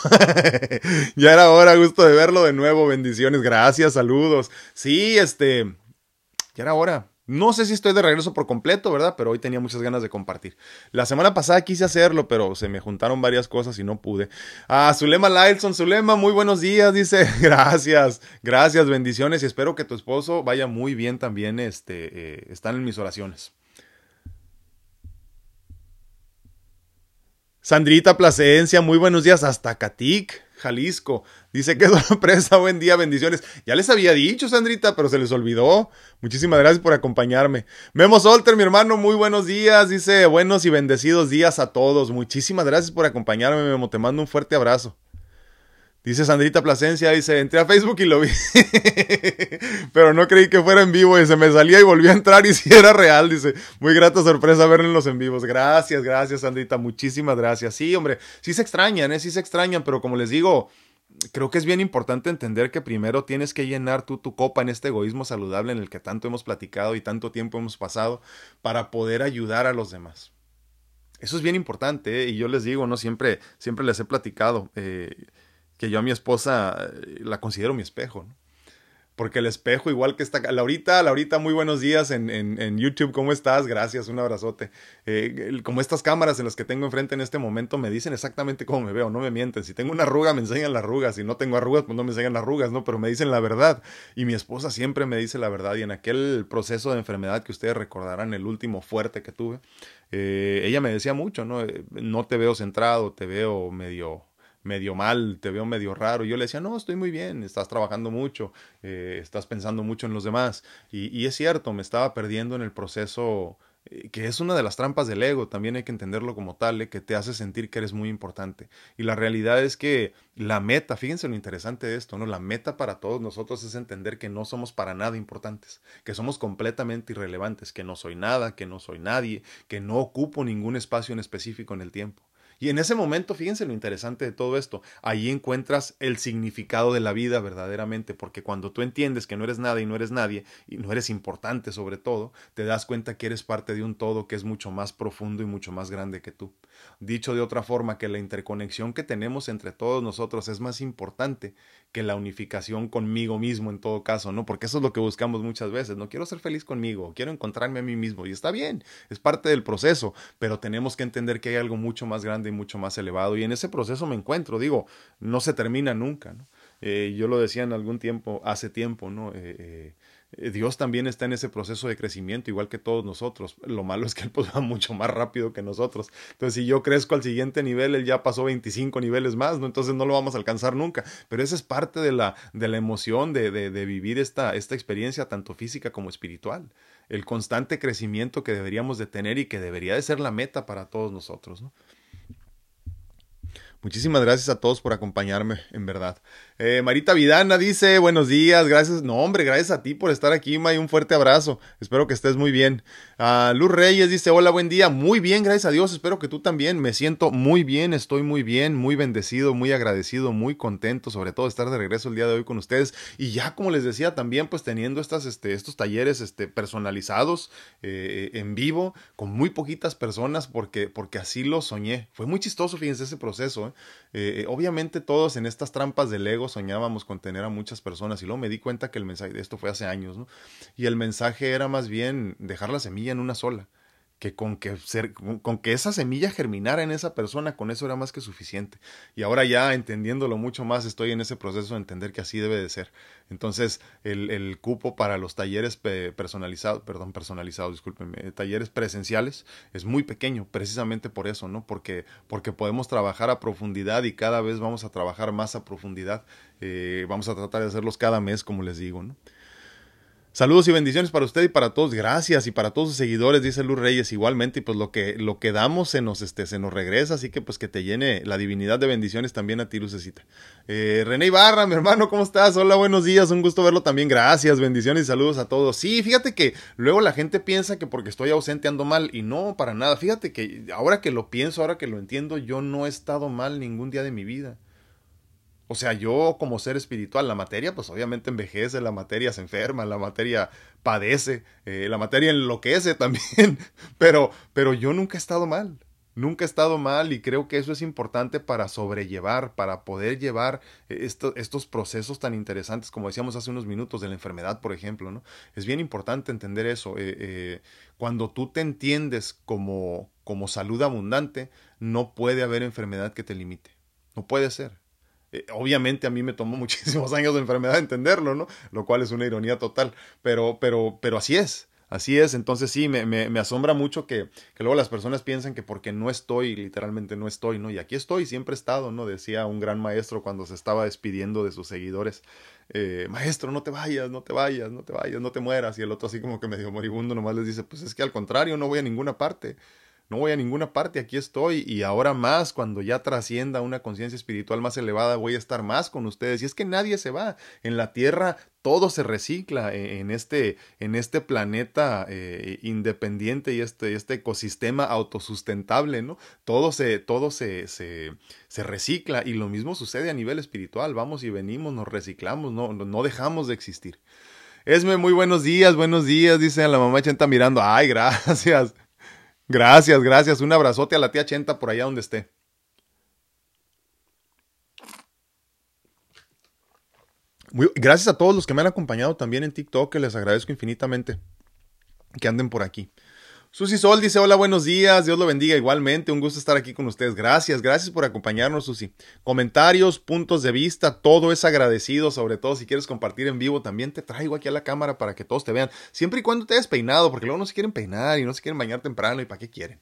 ya era hora, gusto de verlo de nuevo, bendiciones, gracias, saludos. Sí, este, ya era hora. No sé si estoy de regreso por completo, ¿verdad? Pero hoy tenía muchas ganas de compartir. La semana pasada quise hacerlo, pero se me juntaron varias cosas y no pude. Ah, Zulema Lylson, Zulema, muy buenos días, dice. Gracias, gracias, bendiciones y espero que tu esposo vaya muy bien también. Este, eh, están en mis oraciones. Sandrita Plasencia, muy buenos días hasta Catic. Jalisco. Dice que sorpresa, buen día, bendiciones. Ya les había dicho, Sandrita, pero se les olvidó. Muchísimas gracias por acompañarme. Memo Solter, mi hermano, muy buenos días. Dice buenos y bendecidos días a todos. Muchísimas gracias por acompañarme, Memo. Te mando un fuerte abrazo. Dice Sandrita Plasencia, dice, entré a Facebook y lo vi. Pero no creí que fuera en vivo y se me salía y volví a entrar y si era real. Dice, muy grata sorpresa verlos en vivos. Gracias, gracias Sandrita, muchísimas gracias. Sí, hombre, sí se extrañan, ¿eh? sí se extrañan, pero como les digo, creo que es bien importante entender que primero tienes que llenar tú tu copa en este egoísmo saludable en el que tanto hemos platicado y tanto tiempo hemos pasado para poder ayudar a los demás. Eso es bien importante ¿eh? y yo les digo, no siempre, siempre les he platicado. Eh, que yo a mi esposa eh, la considero mi espejo, ¿no? Porque el espejo, igual que está Laurita, Laurita, muy buenos días en, en, YouTube, ¿cómo estás? Gracias, un abrazote. Eh, como estas cámaras en las que tengo enfrente en este momento me dicen exactamente cómo me veo, no me mienten. Si tengo una arruga, me enseñan las arrugas. Si no tengo arrugas, pues no me enseñan las arrugas, ¿no? Pero me dicen la verdad. Y mi esposa siempre me dice la verdad. Y en aquel proceso de enfermedad que ustedes recordarán, el último fuerte que tuve, eh, ella me decía mucho, ¿no? no te veo centrado, te veo medio medio mal, te veo medio raro. Yo le decía, no, estoy muy bien, estás trabajando mucho, eh, estás pensando mucho en los demás. Y, es cierto, me estaba perdiendo en el proceso, eh, que es una de las trampas del ego, también hay que entenderlo como tal, eh, que te hace sentir que eres muy importante. Y la realidad es que la meta, fíjense lo interesante de esto, ¿no? La meta para todos nosotros es entender que no somos para nada importantes, que somos completamente irrelevantes, que no soy nada, que no soy nadie, que no ocupo ningún espacio en específico en el tiempo. Y en ese momento, fíjense lo interesante de todo esto, ahí encuentras el significado de la vida verdaderamente, porque cuando tú entiendes que no eres nada y no eres nadie, y no eres importante sobre todo, te das cuenta que eres parte de un todo que es mucho más profundo y mucho más grande que tú. Dicho de otra forma, que la interconexión que tenemos entre todos nosotros es más importante que la unificación conmigo mismo en todo caso, ¿no? Porque eso es lo que buscamos muchas veces, no quiero ser feliz conmigo, quiero encontrarme a mí mismo y está bien, es parte del proceso, pero tenemos que entender que hay algo mucho más grande mucho más elevado y en ese proceso me encuentro, digo, no se termina nunca. Eh, yo lo decía en algún tiempo, hace tiempo, ¿no? Eh, eh, Dios también está en ese proceso de crecimiento, igual que todos nosotros. Lo malo es que Él pues, va mucho más rápido que nosotros. Entonces, si yo crezco al siguiente nivel, Él ya pasó 25 niveles más, ¿no? Entonces no lo vamos a alcanzar nunca. Pero esa es parte de la, de la emoción de, de, vivir esta, esta experiencia, tanto física como espiritual. El constante crecimiento que deberíamos de tener y que debería de ser la meta para todos nosotros, ¿no? Muchísimas gracias a todos por acompañarme, en verdad. Eh, Marita Vidana dice, buenos días, gracias. No, hombre, gracias a ti por estar aquí, May. Un fuerte abrazo. Espero que estés muy bien. Uh, Luz Reyes dice, hola, buen día. Muy bien, gracias a Dios. Espero que tú también. Me siento muy bien, estoy muy bien, muy bendecido, muy agradecido, muy contento, sobre todo estar de regreso el día de hoy con ustedes. Y ya, como les decía, también pues teniendo estas, este, estos talleres este, personalizados eh, en vivo, con muy poquitas personas, porque, porque así lo soñé. Fue muy chistoso, fíjense, ese proceso. ¿eh? Eh, obviamente todos en estas trampas del ego soñábamos con tener a muchas personas y luego me di cuenta que el mensaje esto fue hace años, ¿no? Y el mensaje era más bien dejar la semilla en una sola que con que, ser, con que esa semilla germinara en esa persona, con eso era más que suficiente. Y ahora ya entendiéndolo mucho más, estoy en ese proceso de entender que así debe de ser. Entonces, el, el cupo para los talleres personalizados, perdón, personalizados, discúlpenme, talleres presenciales es muy pequeño, precisamente por eso, ¿no? Porque, porque podemos trabajar a profundidad y cada vez vamos a trabajar más a profundidad. Eh, vamos a tratar de hacerlos cada mes, como les digo, ¿no? Saludos y bendiciones para usted y para todos. Gracias y para todos sus seguidores, dice Luz Reyes igualmente. Y pues lo que, lo que damos se nos, este, se nos regresa, así que pues que te llene la divinidad de bendiciones también a ti, Lucecita. Eh, René Ibarra, mi hermano, ¿cómo estás? Hola, buenos días, un gusto verlo también. Gracias, bendiciones y saludos a todos. Sí, fíjate que luego la gente piensa que porque estoy ausente ando mal y no, para nada. Fíjate que ahora que lo pienso, ahora que lo entiendo, yo no he estado mal ningún día de mi vida. O sea, yo como ser espiritual, la materia, pues obviamente envejece, la materia se enferma, la materia padece, eh, la materia enloquece también, pero, pero yo nunca he estado mal. Nunca he estado mal y creo que eso es importante para sobrellevar, para poder llevar estos procesos tan interesantes como decíamos hace unos minutos de la enfermedad, por ejemplo, ¿no? Es bien importante entender eso. Eh, eh, cuando tú te entiendes como, como salud abundante, no puede haber enfermedad que te limite. No puede ser. Eh, obviamente a mí me tomó muchísimos años de enfermedad entenderlo, ¿no? Lo cual es una ironía total, pero, pero, pero así es. Así es, entonces sí, me, me, me asombra mucho que, que, luego las personas piensan que porque no estoy, literalmente no estoy, ¿no? Y aquí estoy, siempre he estado, ¿no? Decía un gran maestro cuando se estaba despidiendo de sus seguidores, eh, maestro, no te vayas, no te vayas, no te vayas, no te mueras. Y el otro así como que medio moribundo nomás les dice, pues es que al contrario, no voy a ninguna parte no voy a ninguna parte, aquí estoy y ahora más, cuando ya trascienda una conciencia espiritual más elevada, voy a estar más con ustedes. Y es que nadie se va. En la Tierra todo se recicla e, en este, en este planeta eh, independiente y este, este ecosistema autosustentable, ¿no? Todo se, todo se, se, recicla y lo mismo sucede a nivel espiritual. Vamos y venimos, nos reciclamos, no, no dejamos de existir. Esme, muy buenos días, buenos días, dice la mamá Chenta mirando. Ay, gracias. Gracias, gracias. Un abrazote a la tía Chenta por allá donde esté. gracias a todos los que me han acompañado también en TikTok, que les agradezco infinitamente que anden por aquí. Susi Sol dice, hola, buenos días, Dios lo bendiga igualmente, un gusto estar aquí con ustedes. Gracias, gracias por acompañarnos, Susi. Comentarios, puntos de vista, todo es agradecido, sobre todo si quieres compartir en vivo, también te traigo aquí a la cámara para que todos te vean, siempre y cuando te hayas peinado, porque luego no se quieren peinar y no se quieren bañar temprano y para qué quieren.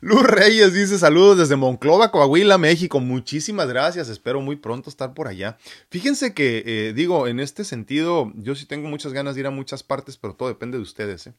Luz Reyes dice, saludos desde Monclova, Coahuila, México, muchísimas gracias, espero muy pronto estar por allá. Fíjense que, eh, digo, en este sentido, yo sí tengo muchas ganas de ir a muchas partes, pero todo depende de ustedes, ¿eh?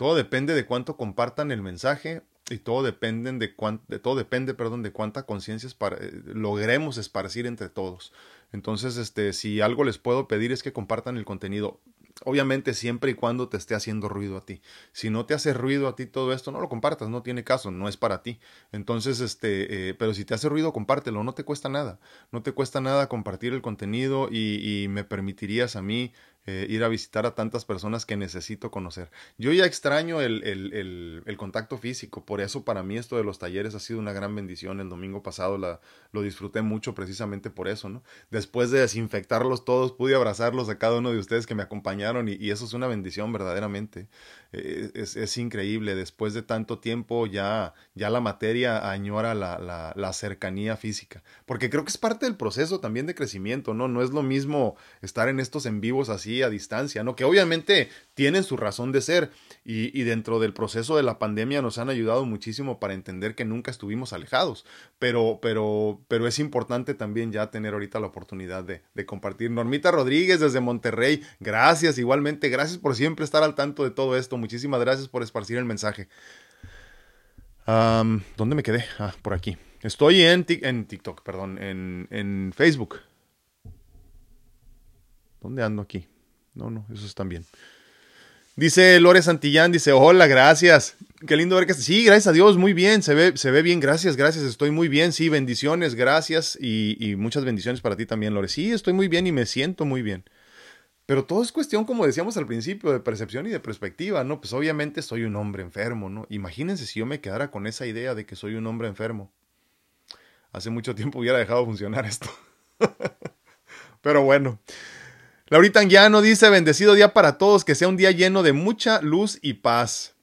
Todo depende de cuánto compartan el mensaje y todo depende de, de todo depende, perdón, de cuánta conciencia eh, logremos esparcir entre todos. Entonces, este, si algo les puedo pedir es que compartan el contenido. Obviamente siempre y cuando te esté haciendo ruido a ti. Si no te hace ruido a ti todo esto, no lo compartas, no tiene caso, no es para ti. Entonces, este, eh, pero si te hace ruido, compártelo, no te cuesta nada. No te cuesta nada compartir el contenido y, y me permitirías a mí eh, ir a visitar a tantas personas que necesito conocer. Yo ya extraño el, el, contacto físico, por eso para mí esto de los talleres ha sido una gran bendición. El domingo pasado lo disfruté mucho precisamente por eso, ¿no? Después de desinfectarlos todos, pude abrazarlos a cada uno de ustedes que me acompañaron y eso es una bendición verdaderamente. Eh, es, es, increíble. Después de tanto tiempo ya, ya la materia añora la, la, cercanía física. Porque creo que es parte del proceso también de crecimiento, ¿no? No es lo mismo estar en estos en vivos así a distancia, ¿no? Que obviamente tienen su razón de ser y, y dentro del proceso de la pandemia nos han ayudado muchísimo para entender que nunca estuvimos alejados. Pero, pero, pero es importante también ya tener ahorita la oportunidad de, de compartir. Normita Rodríguez desde Monterrey, gracias igualmente, gracias por siempre estar al tanto de todo esto Muchísimas gracias por esparcir el mensaje. ¿Dónde me quedé? Ah, por aquí. Estoy en, en TikTok, perdón, en, Facebook. ¿Dónde ando aquí? No, no, esos están bien. Dice Lore Santillán, dice, hola, gracias. Qué lindo ver que... Sí, gracias a Dios, muy bien, se ve, se ve bien, gracias, gracias, estoy muy bien, sí, bendiciones, gracias y, y muchas bendiciones para ti también, Lore. Sí, estoy muy bien y me siento muy bien. Pero todo es cuestión, como decíamos al principio, de percepción y de perspectiva, ¿no? Pues obviamente soy un hombre enfermo, ¿no? Imagínense si yo me quedara con esa idea de que soy un hombre enfermo. Hace mucho tiempo hubiera dejado funcionar esto. Pero bueno. Laurita Anguiano dice, bendecido día para todos, que sea un día lleno de mucha luz y paz.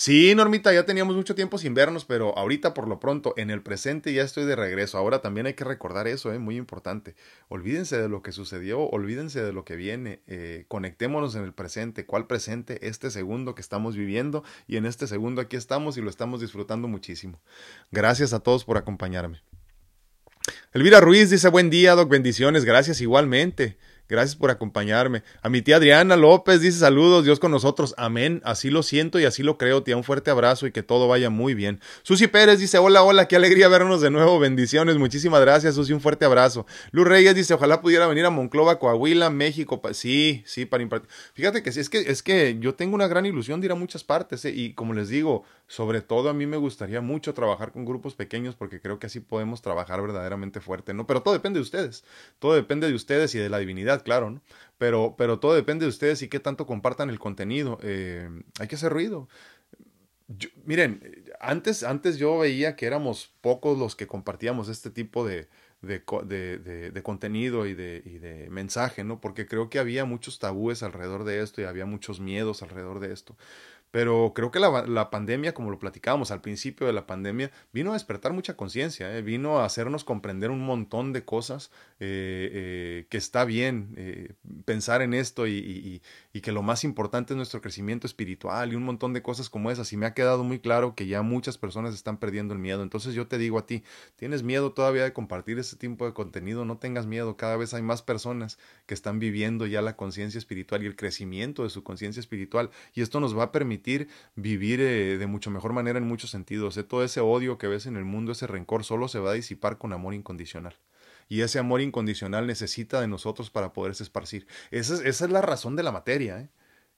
Sí, Normita, ya teníamos mucho tiempo sin vernos, pero ahorita por lo pronto, en el presente ya estoy de regreso. Ahora también hay que recordar eso, ¿eh? muy importante. Olvídense de lo que sucedió, olvídense de lo que viene. Eh, conectémonos en el presente. ¿Cuál presente? Este segundo que estamos viviendo y en este segundo aquí estamos y lo estamos disfrutando muchísimo. Gracias a todos por acompañarme. Elvira Ruiz dice buen día, Doc, bendiciones, gracias igualmente. Gracias por acompañarme. A mi tía Adriana López dice saludos, Dios con nosotros. Amén. Así lo siento y así lo creo, tía. Un fuerte abrazo y que todo vaya muy bien. Susi Pérez dice hola, hola, qué alegría vernos de nuevo. Bendiciones. Muchísimas gracias, Susi. Un fuerte abrazo. Luz Reyes dice ojalá pudiera venir a Monclova, Coahuila, México. Sí, sí, para impartir. Fíjate que es que, es que yo tengo una gran ilusión de ir a muchas partes ¿eh? y como les digo, sobre todo a mí me gustaría mucho trabajar con grupos pequeños porque creo que así podemos trabajar verdaderamente fuerte, ¿no? Pero todo depende de ustedes. Todo depende de ustedes y de la divinidad claro, ¿no? Pero, pero todo depende de ustedes y qué tanto compartan el contenido. Eh, hay que hacer ruido. miren, antes, antes yo veía que éramos pocos los que compartíamos este tipo de, de, de, contenido y de, y de mensaje, ¿no? Porque creo que había muchos tabúes alrededor de esto y había muchos miedos alrededor de esto. Pero creo que la, la, pandemia, como lo platicábamos al principio de la pandemia, vino a despertar mucha conciencia, ¿eh? vino a hacernos comprender un montón de cosas eh, eh, que está bien pensar en esto y, y, que lo más importante es nuestro crecimiento espiritual y un montón de cosas como esas. Y me ha quedado muy claro que ya muchas personas están perdiendo el miedo. Entonces yo te digo a ti, ¿tienes miedo todavía de compartir ese tipo de contenido? No tengas miedo, cada vez hay más personas que están viviendo ya la conciencia espiritual y el crecimiento de su conciencia espiritual. Y esto nos va a permitir vivir eh, de mucho mejor manera en muchos sentidos. Eh, todo ese odio que ves en el mundo, ese rencor, solo se va a disipar con amor incondicional. Y ese amor incondicional necesita de nosotros para poderse esparcir. Esa es, la razón de la materia. ¿eh?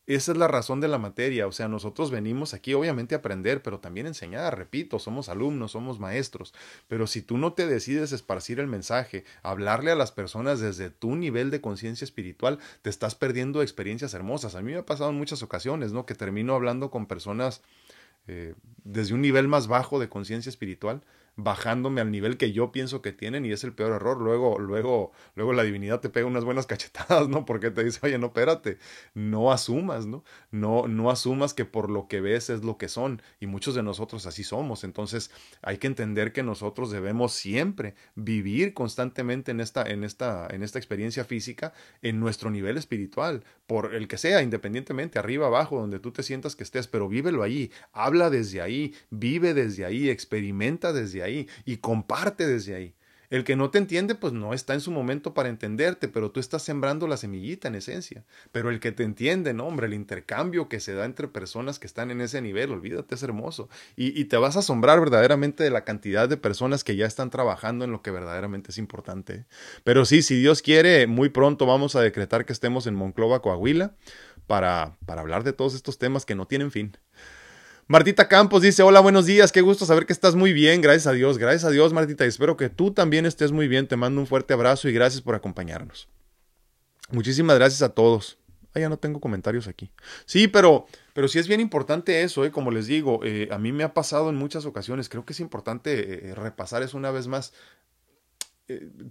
Esa es la razón de la materia, o sea, nosotros venimos aquí obviamente a aprender, pero también enseñar, repito, somos alumnos, somos maestros, pero si tú no te decides esparcir el mensaje, hablarle a las personas desde tu nivel de conciencia espiritual, te estás perdiendo experiencias hermosas. A mí me ha pasado en muchas ocasiones, ¿no? Que termino hablando con personas eh, desde un nivel más bajo de conciencia espiritual, bajándome al nivel que yo pienso que tienen y es el peor error. Luego, luego, luego la divinidad te pega unas buenas cachetadas, ¿no? Porque te dice, oye, no, espérate, no asumas, ¿no? No, no asumas que por lo que ves es lo que son y muchos de nosotros así somos. Entonces hay que entender que nosotros debemos siempre vivir constantemente en esta, en esta, en esta experiencia física en nuestro nivel espiritual, por el que sea, independientemente, arriba, abajo, donde tú te sientas que estés, pero vívelo ahí, habla desde ahí, vive desde ahí, experimenta desde ahí y comparte desde ahí. El que no te entiende, pues no está en su momento para entenderte, pero tú estás sembrando la semillita en esencia. Pero el que te entiende, no, hombre, el intercambio que se da entre personas que están en ese nivel, olvídate, es hermoso. Y, y te vas a asombrar verdaderamente de la cantidad de personas que ya están trabajando en lo que verdaderamente es importante. Pero sí, si Dios quiere, muy pronto vamos a decretar que estemos en Monclova, Coahuila, para, para hablar de todos estos temas que no tienen fin. Martita Campos dice, hola, buenos días, qué gusto saber que estás muy bien, gracias a Dios, gracias a Dios Martita, espero que tú también estés muy bien, te mando un fuerte abrazo y gracias por acompañarnos. Muchísimas gracias a todos. Ah, ya no tengo comentarios aquí. Sí, pero, pero sí es bien importante eso, ¿eh? como les digo, eh, a mí me ha pasado en muchas ocasiones, creo que es importante eh, eh repasar eso una vez más.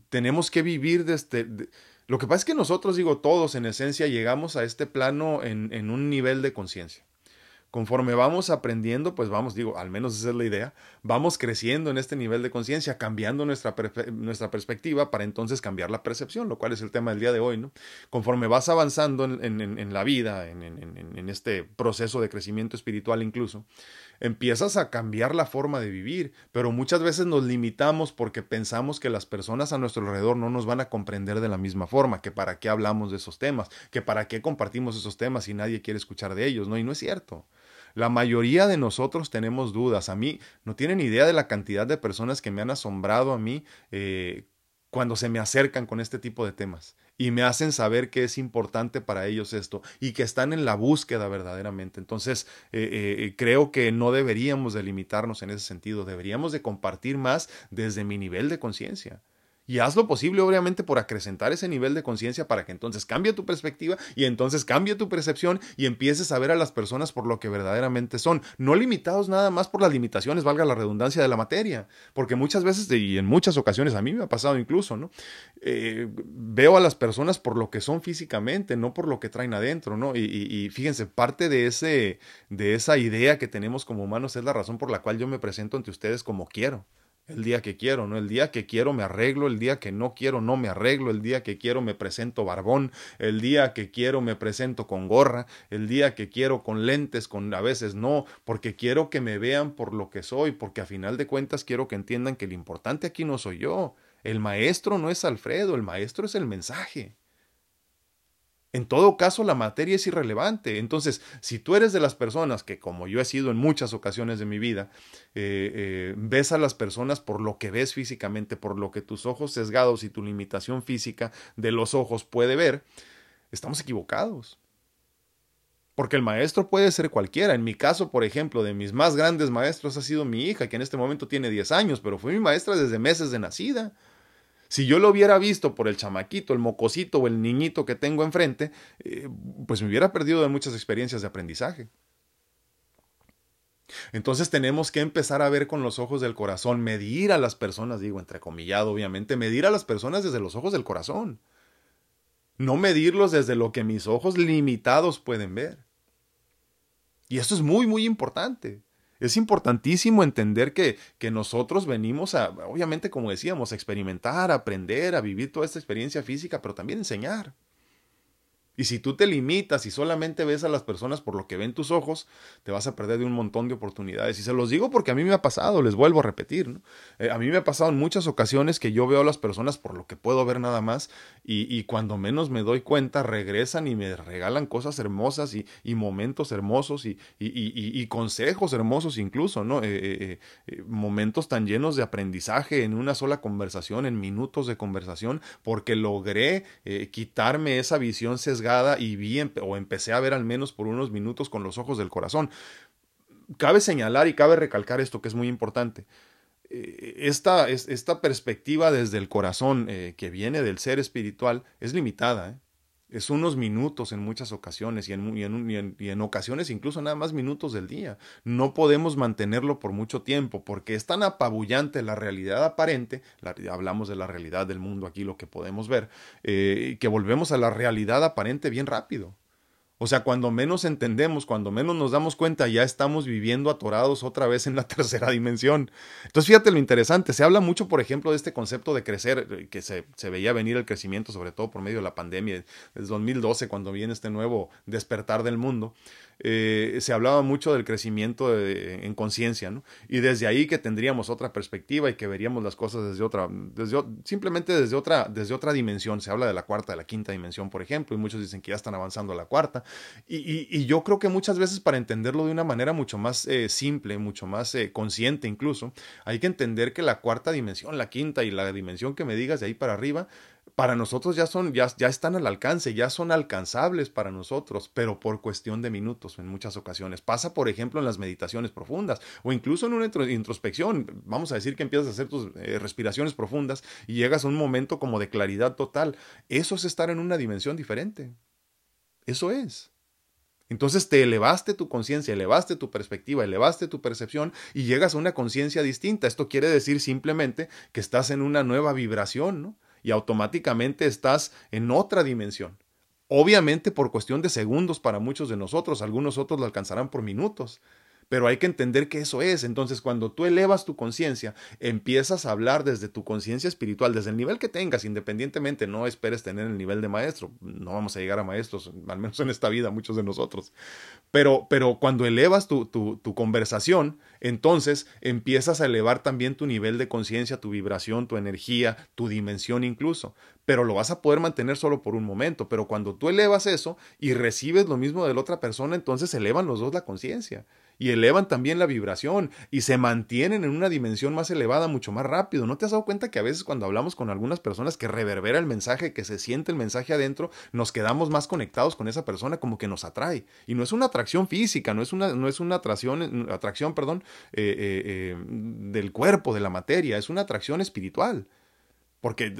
Tenemos que vivir desde... De, lo que pasa es que nosotros, digo, todos en esencia llegamos a este plano en un nivel de conciencia conforme vamos aprendiendo, pues vamos, digo, al menos esa es la idea, vamos creciendo en este nivel de conciencia, cambiando nuestra, nuestra perspectiva para entonces cambiar la percepción, lo cual es el tema del día de hoy, ¿no? Conforme vas avanzando en, en, la vida, en, en, este proceso de crecimiento espiritual incluso, empiezas a cambiar la forma de vivir, pero muchas veces nos limitamos porque pensamos que las personas a nuestro alrededor no nos van a comprender de la misma forma, que para qué hablamos de esos temas, que para qué compartimos esos temas si nadie quiere escuchar de ellos, ¿no? Y no es cierto. La mayoría de nosotros tenemos dudas. A mí no tienen idea de la cantidad de personas que me han asombrado a mí eh, cuando se me acercan con este tipo de temas y me hacen saber que es importante para ellos esto y que están en la búsqueda verdaderamente. Entonces, eh, eh, creo que no deberíamos de limitarnos en ese sentido, deberíamos de compartir más desde mi nivel de conciencia. Y haz lo posible, obviamente, por acrecentar ese nivel de conciencia para que entonces cambie tu perspectiva y entonces cambie tu percepción y empieces a ver a las personas por lo que verdaderamente son. No limitados nada más por las limitaciones, valga la redundancia de la materia. Porque muchas veces, y en muchas ocasiones, a mí me ha pasado incluso, ¿no? Eh, veo a las personas por lo que son físicamente, no por lo que traen adentro, ¿no? Y, y fíjense, parte de, ese, de esa idea que tenemos como humanos es la razón por la cual yo me presento ante ustedes como quiero el día que quiero, ¿no? El día que quiero me arreglo, el día que no quiero no me arreglo, el día que quiero me presento barbón, el día que quiero me presento con gorra, el día que quiero con lentes, con a veces no, porque quiero que me vean por lo que soy, porque a final de cuentas quiero que entiendan que lo importante aquí no soy yo, el maestro no es Alfredo, el maestro es el mensaje. En todo caso, la materia es irrelevante. Entonces, si tú eres de las personas que, como yo he sido en muchas ocasiones de mi vida, eh, eh, ves a las personas por lo que ves físicamente, por lo que tus ojos sesgados y tu limitación física de los ojos puede ver, estamos equivocados. Porque el maestro puede ser cualquiera. En mi caso, por ejemplo, de mis más grandes maestros ha sido mi hija, que en este momento tiene 10 años, pero fue mi maestra desde meses de nacida. Si yo lo hubiera visto por el chamaquito, el mocosito o el niñito que tengo enfrente, eh, pues me hubiera perdido de muchas experiencias de aprendizaje. Entonces tenemos que empezar a ver con los ojos del corazón, medir a las personas, digo entrecomillado obviamente, medir a las personas desde los ojos del corazón. No medirlos desde lo que mis ojos limitados pueden ver. Y eso es muy, muy importante es importantísimo entender que, que, nosotros venimos a, obviamente, como decíamos, a experimentar, a aprender, a vivir toda esta experiencia física, pero también enseñar. Y si tú te limitas y solamente ves a las personas por lo que ven tus ojos, te vas a perder de un montón de oportunidades. Y se los digo porque a mí me ha pasado, les vuelvo a repetir. Eh, a mí me ha pasado en muchas ocasiones que yo veo a las personas por lo que puedo ver nada más y, cuando menos me doy cuenta regresan y me regalan cosas hermosas y, momentos hermosos y, consejos hermosos incluso, ¿no? Eh, eh, momentos tan llenos de aprendizaje en una sola conversación, en minutos de conversación, porque logré quitarme esa visión sesgada y vi o empecé a ver al menos por unos minutos con los ojos del corazón. Cabe señalar y cabe recalcar esto que es muy importante. Eh, esta, esta perspectiva desde el corazón eh, que viene del ser espiritual es limitada. ¿eh? Es unos minutos en muchas ocasiones y en, y, en, ocasiones incluso nada más minutos del día. No podemos mantenerlo por mucho tiempo porque es tan apabullante la realidad aparente, hablamos de la realidad del mundo aquí, lo que podemos ver, eh, que volvemos a la realidad aparente bien rápido. O sea, cuando menos entendemos, cuando menos nos damos cuenta, ya estamos viviendo atorados otra vez en la tercera dimensión. Entonces, fíjate lo interesante, se habla mucho, por ejemplo, de este concepto de crecer, eh, que se, se veía venir el crecimiento, sobre todo por medio de la pandemia, desde 2012, cuando viene este nuevo despertar del mundo. Eh, se hablaba mucho del crecimiento en conciencia, ¿no? Y desde ahí que tendríamos otra perspectiva y que veríamos las cosas desde otra, desde, simplemente desde otra, desde otra dimensión. Se habla de la cuarta, de la quinta dimensión, por ejemplo, y muchos dicen que ya están avanzando a la cuarta. Y, yo creo que muchas veces para entenderlo de una manera mucho más eh, simple, mucho más eh, consciente incluso, hay que entender que la cuarta dimensión, la quinta y la dimensión que me digas de ahí para arriba, para nosotros ya son, ya, ya están al alcance, ya son alcanzables para nosotros, pero por cuestión de minutos en muchas ocasiones. Pasa, por ejemplo, en las meditaciones profundas o incluso en una introspección. Vamos a decir que empiezas a hacer tus eh, respiraciones profundas y llegas a un momento como de claridad total. Eso es estar en una dimensión diferente. Eso es. Entonces te elevaste tu conciencia, elevaste tu perspectiva, elevaste tu percepción y llegas a una conciencia distinta. Esto quiere decir simplemente que estás en una nueva vibración, ¿no? y automáticamente estás en otra dimensión. Obviamente por cuestión de segundos para muchos de nosotros, algunos otros lo alcanzarán por minutos, pero hay que entender que eso es. Entonces, cuando tú elevas tu conciencia, empiezas a hablar desde tu conciencia espiritual, desde el nivel que tengas, independientemente, no esperes tener el nivel de maestro. No vamos a llegar a maestros, al menos en esta vida, muchos de nosotros. Pero, pero cuando elevas tu, tu, tu conversación, entonces empiezas a elevar también tu nivel de conciencia, tu vibración, tu energía, tu dimensión incluso pero lo vas a poder mantener solo por un momento. Pero cuando tú elevas eso y recibes lo mismo de la otra persona, entonces elevan los dos la conciencia y elevan también la vibración y se mantienen en una dimensión más elevada mucho más rápido. ¿No te has dado cuenta que a veces cuando hablamos con algunas personas que reverbera el mensaje, que se siente el mensaje adentro, nos quedamos más conectados con esa persona como que nos atrae? Y no es una atracción física, no es una, no es una atracción, atracción perdón, eh, eh, eh, del cuerpo, de la materia, es una atracción espiritual porque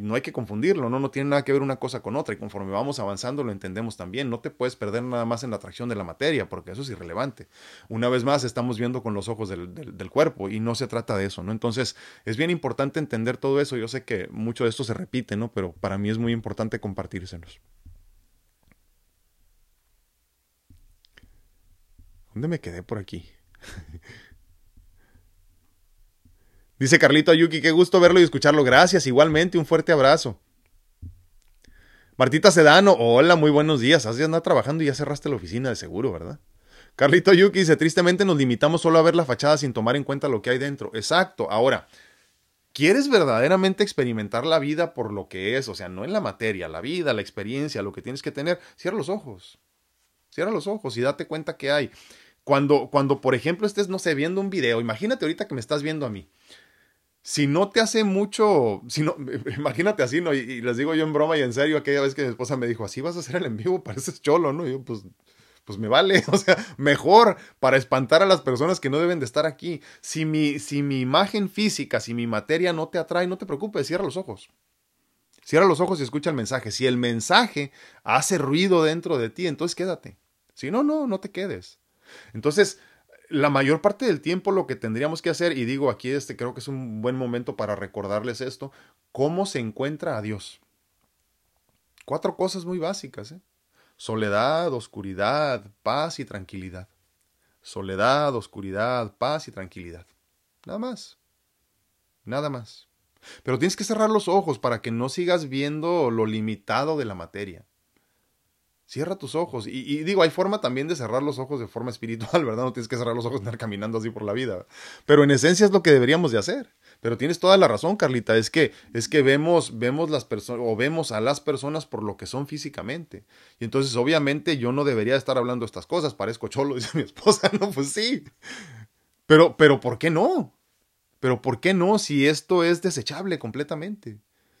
no hay que confundirlo, ¿no? No tiene nada que ver una cosa con otra y conforme vamos avanzando lo entendemos también. No te puedes perder nada más en la atracción de la materia porque eso es irrelevante. Una vez más estamos viendo con los ojos del, del, cuerpo y no se trata de eso, ¿no? Entonces es bien importante entender todo eso. Yo sé que mucho de esto se repite, ¿no? Pero para mí es muy importante compartírselos. ¿Dónde me quedé por aquí? Dice Carlito Ayuki, qué gusto verlo y escucharlo. Gracias, igualmente, un fuerte abrazo. Martita Sedano, hola, muy buenos días. Has de andar trabajando y ya cerraste la oficina de seguro, ¿verdad? Carlito Ayuki dice, tristemente nos limitamos solo a ver la fachada sin tomar en cuenta lo que hay dentro. Exacto. Ahora, ¿quieres verdaderamente experimentar la vida por lo que es? O sea, no en la materia, la vida, la experiencia, lo que tienes que tener. Cierra los ojos. Cierra los ojos y date cuenta que hay. Cuando, cuando, por ejemplo, estés, no sé, viendo un video, imagínate ahorita que me estás viendo a mí si no te hace mucho, si no, imagínate así, ¿no? Y, les digo yo en broma y en serio, aquella vez que mi esposa me dijo, así vas a hacer el en vivo, pareces cholo, ¿no? Y yo, pues, pues me vale, o sea, mejor para espantar a las personas que no deben de estar aquí. Si mi, si mi imagen física, si mi materia no te atrae, no te preocupes, cierra los ojos. Cierra los ojos y escucha el mensaje. Si el mensaje hace ruido dentro de ti, entonces quédate. Si no, no, no te quedes. Entonces, la mayor parte del tiempo lo que tendríamos que hacer, y digo aquí, este creo que es un buen momento para recordarles esto, cómo se encuentra a Dios. Cuatro cosas muy básicas. ¿eh? Soledad, oscuridad, paz y tranquilidad. Soledad, oscuridad, paz y tranquilidad. Nada más. Nada más. Pero tienes que cerrar los ojos para que no sigas viendo lo limitado de la materia. Cierra tus ojos. Y, digo, hay forma también de cerrar los ojos de forma espiritual, ¿verdad? No tienes que cerrar los ojos y andar caminando así por la vida. Pero en esencia es lo que deberíamos de hacer. Pero tienes toda la razón, Carlita. Es que, es que vemos, vemos las personas, o vemos a las personas por lo que son físicamente. Y entonces, obviamente, yo no debería estar hablando estas cosas. Parezco cholo, dice mi esposa. No, pues sí. Pero, pero, ¿por qué no? Pero, ¿por qué no si esto es desechable completamente?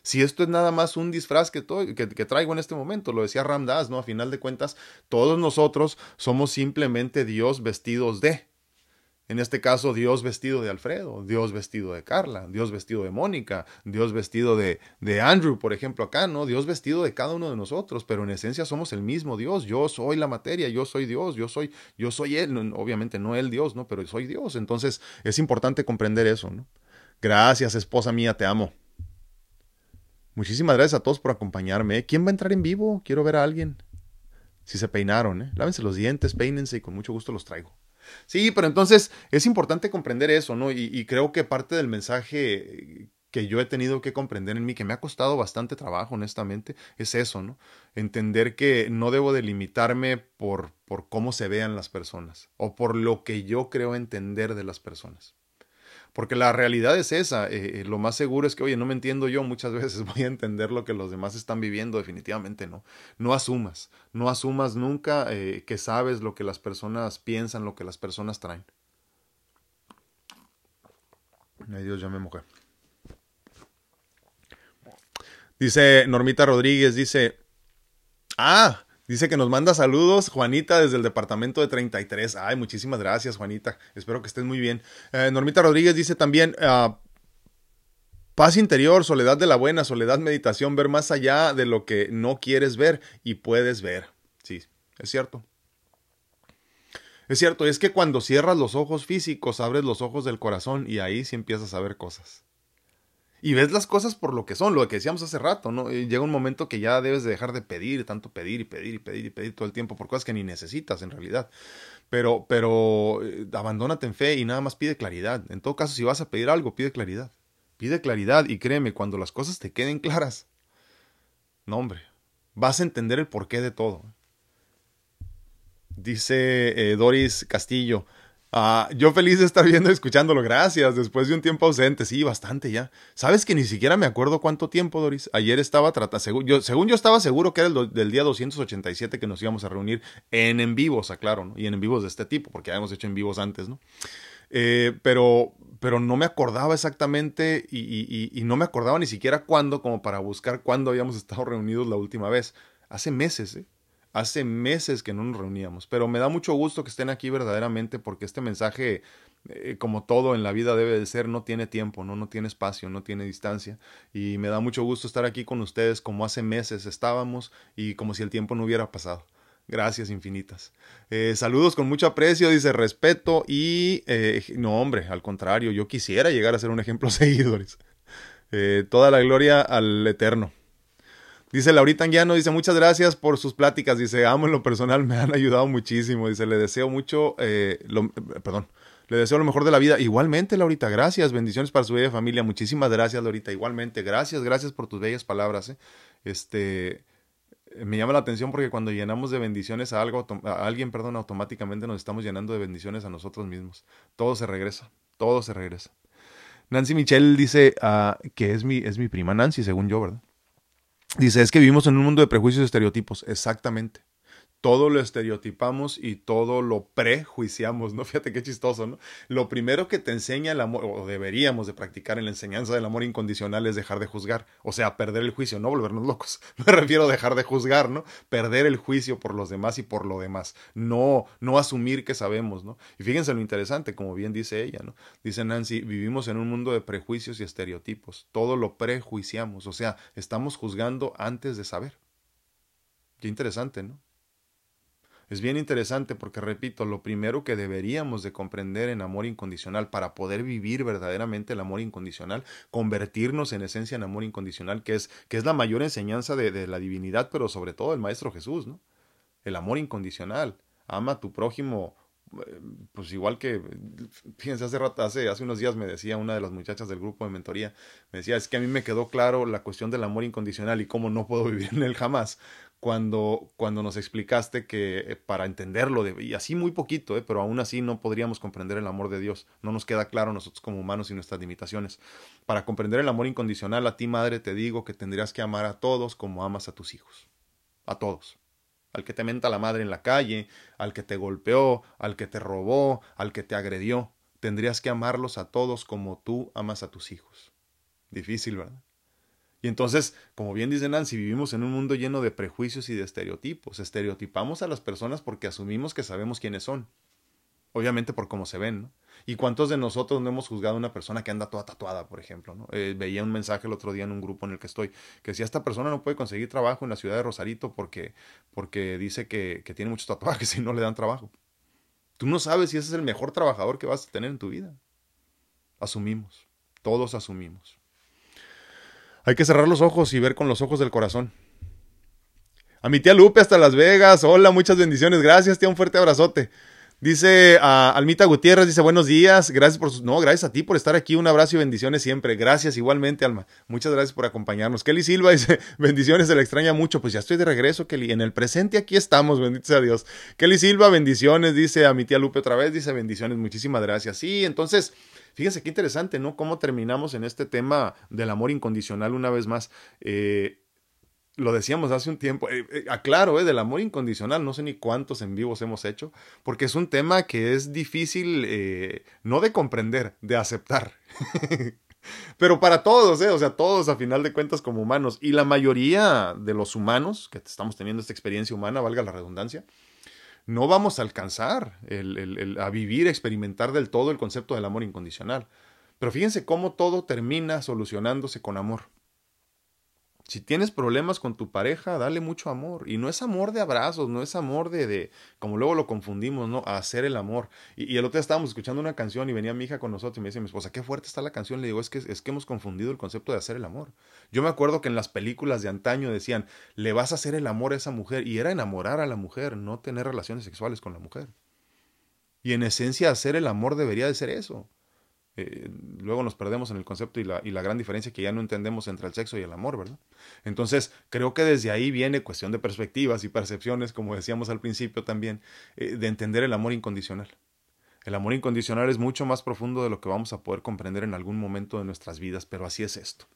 Si esto es nada más un disfraz que, que, traigo en este momento, lo decía Ramdas, ¿no? A final de cuentas, todos nosotros somos simplemente Dios vestidos de. En este caso, Dios vestido de Alfredo, Dios vestido de Carla, Dios vestido de Mónica, Dios vestido de, de Andrew, por ejemplo, acá, ¿no? Dios vestido de cada uno de nosotros, pero en esencia somos el mismo Dios. Yo soy la materia, yo soy Dios, yo soy, yo soy Él, obviamente no Él Dios, ¿no? Pero soy Dios. Entonces es importante comprender eso, ¿no? Gracias, esposa mía, te amo. Muchísimas gracias a todos por acompañarme. ¿Quién va a entrar en vivo? Quiero ver a alguien. Si se peinaron, ¿eh? Lávense los dientes, peínense y con mucho gusto los traigo. Sí, pero entonces es importante comprender eso, ¿no? Y, creo que parte del mensaje que yo he tenido que comprender en mí, que me ha costado bastante trabajo, honestamente, es eso, ¿no? Entender que no debo delimitarme por, por cómo se vean las personas o por lo que yo creo entender de las personas. Porque la realidad es esa. Eh, eh, lo más seguro es que, oye, no me entiendo yo, muchas veces voy a entender lo que los demás están viviendo, definitivamente no. No asumas, no asumas nunca eh, que sabes lo que las personas piensan, lo que las personas traen. Ay Dios, ya me mojé. Dice Normita Rodríguez, dice, ah, Dice que nos manda saludos, Juanita, desde el departamento de 33. Ay, muchísimas gracias, Juanita. Espero que estés muy bien. Eh, Normita Rodríguez dice también, ah, paz interior, soledad de la buena, soledad, meditación, ver más allá de lo que no quieres ver y puedes ver. Sí, es cierto. Es cierto, es que cuando cierras los ojos físicos, abres los ojos del corazón y ahí sí empiezas a ver cosas. Y ves las cosas por lo que son, lo que decíamos hace rato, ¿no? Llega un momento que ya debes de dejar de pedir, tanto pedir y pedir y pedir y pedir todo el tiempo por cosas que ni necesitas en realidad. Pero, pero eh, abandónate en fe y nada más pide claridad. En todo caso, si vas a pedir algo, pide claridad. Pide claridad y créeme, cuando las cosas te queden claras, no hombre, vas a entender el porqué de todo. Dice eh, Doris Castillo, Ah, yo feliz de estar viendo y escuchándolo. Gracias. Después de un tiempo ausente. Sí, bastante ya. Sabes que ni siquiera me acuerdo cuánto tiempo, Doris. Ayer estaba tratando. Según yo, estaba seguro que era el del día 287 que nos íbamos a reunir en en vivos, aclaro, ¿no? Y en en vivos de este tipo, porque habíamos hecho en vivos antes, ¿no? Eh, pero, pero no me acordaba exactamente y no me acordaba ni siquiera cuándo, como para buscar cuándo habíamos estado reunidos la última vez. Hace meses, ¿eh? Hace meses que no nos reuníamos, pero me da mucho gusto que estén aquí verdaderamente porque este mensaje, eh, como todo en la vida debe de ser, no tiene tiempo, ¿no? no tiene espacio, no tiene distancia. Y me da mucho gusto estar aquí con ustedes como hace meses estábamos y como si el tiempo no hubiera pasado. Gracias infinitas. Eh, saludos con mucho aprecio, dice respeto y... Eh, no, hombre, al contrario, yo quisiera llegar a ser un ejemplo seguidores. toda la gloria al Eterno. Dice Laurita Anguiano, dice muchas gracias por sus pláticas, dice amo en lo personal, me han ayudado muchísimo, dice le deseo mucho, eh, eh, perdón, le deseo lo mejor de la vida. Igualmente, Laurita, gracias, bendiciones para su bella familia, muchísimas gracias, Laurita, igualmente, gracias, gracias por tus bellas palabras. Eh. Este, me llama la atención porque cuando llenamos de bendiciones a, algo, a alguien, perdón, automáticamente nos estamos llenando de bendiciones a nosotros mismos. Todo se regresa, todo se regresa. Nancy Michelle dice uh, que es mi, es mi prima Nancy, según yo, ¿verdad? Dice, es que vivimos en un mundo de prejuicios y estereotipos. Exactamente todo lo estereotipamos y todo lo prejuiciamos, ¿no? Fíjate qué chistoso, ¿no? Lo primero que te enseña el amor, o deberíamos de practicar en la enseñanza del amor incondicional es dejar de juzgar, o sea, perder el juicio, no volvernos locos. Me refiero a dejar de juzgar, ¿no? Perder el juicio por los demás y por lo demás. No, no asumir que sabemos, ¿no? Y fíjense lo interesante, como bien dice ella, ¿no? Dice Nancy, vivimos en un mundo de prejuicios y estereotipos. Todo lo prejuiciamos, o sea, estamos juzgando antes de saber. Qué interesante, ¿no? Es bien interesante porque, repito, lo primero que deberíamos de comprender en amor incondicional para poder vivir verdaderamente el amor incondicional, convertirnos en esencia en amor incondicional, que es, que es la mayor enseñanza de, la divinidad, pero sobre todo el Maestro Jesús, ¿no? El amor incondicional. Ama a tu prójimo eh, pues igual que, fíjense, hace rato, hace, hace unos días me decía una de las muchachas del grupo de mentoría, me decía, es que a mí me quedó claro la cuestión del amor incondicional y cómo no puedo vivir en él jamás cuando, cuando nos explicaste que eh, para entenderlo, de, y así muy poquito, eh, pero aún así no podríamos comprender el amor de Dios, no nos queda claro nosotros como humanos y nuestras limitaciones. Para comprender el amor incondicional, a ti madre te digo que tendrías que amar a todos como amas a tus hijos, a todos. Al que te menta la madre en la calle, al que te golpeó, al que te robó, al que te agredió, tendrías que amarlos a todos como tú amas a tus hijos. Difícil, ¿verdad? Y entonces, como bien dice Nancy, vivimos en un mundo lleno de prejuicios y de estereotipos. Estereotipamos a las personas porque asumimos que sabemos quiénes son. Obviamente por cómo se ven, ¿no? ¿Y cuántos de nosotros no hemos juzgado a una persona que anda toda tatuada, por ejemplo? Eh, veía un mensaje el otro día en un grupo en el que estoy, que decía, esta persona no puede conseguir trabajo en la ciudad de Rosarito porque, porque dice que, que tiene muchos tatuajes y no le dan trabajo. Tú no sabes si ese es el mejor trabajador que vas a tener en tu vida. Asumimos, todos asumimos. Hay que cerrar los ojos y ver con los ojos del corazón. A mi tía Lupe hasta Las Vegas. Hola, muchas bendiciones. Gracias, tía. Un fuerte abrazote. Dice a Almita Gutiérrez, dice buenos días, gracias por sus, no, gracias a ti por estar aquí, un abrazo y bendiciones siempre, gracias igualmente Alma, muchas gracias por acompañarnos. Kelly Silva dice, bendiciones, se le extraña mucho, pues ya estoy de regreso Kelly, en el presente aquí estamos, bendito sea Dios. Kelly Silva, bendiciones, dice a mi tía Lupe otra vez, dice bendiciones, muchísimas gracias. Sí, entonces, Fíjense qué interesante, ¿no? Cómo terminamos en este tema del amor incondicional una vez más. Eh, lo decíamos hace un tiempo, eh, eh, aclaro, eh, del amor incondicional, no sé ni cuántos en vivos hemos hecho, porque es un tema que es difícil, no de comprender, de aceptar. Pero para todos, o sea, todos a final de cuentas como humanos, y la mayoría de los humanos que estamos teniendo esta experiencia humana, valga la redundancia, no vamos a alcanzar a vivir, experimentar del todo el concepto del amor incondicional. Pero fíjense cómo todo termina solucionándose con amor. Si tienes problemas con tu pareja, dale mucho amor. Y no es amor de abrazos, no es amor de, de como luego lo confundimos, ¿no? A hacer el amor. Y, el otro día estábamos escuchando una canción y venía mi hija con nosotros y me dice mi esposa, qué fuerte está la canción. Le digo, es que, es que hemos confundido el concepto de hacer el amor. Yo me acuerdo que en las películas de antaño decían, le vas a hacer el amor a esa mujer. Y era enamorar a la mujer, no tener relaciones sexuales con la mujer. Y en esencia, hacer el amor debería de ser eso. Eh, luego nos perdemos en el concepto y la, gran diferencia que ya no entendemos entre el sexo y el amor, ¿verdad? Entonces, creo que desde ahí viene cuestión de perspectivas y percepciones, como decíamos al principio también, eh, de entender el amor incondicional. El amor incondicional es mucho más profundo de lo que vamos a poder comprender en algún momento de nuestras vidas, pero así es esto.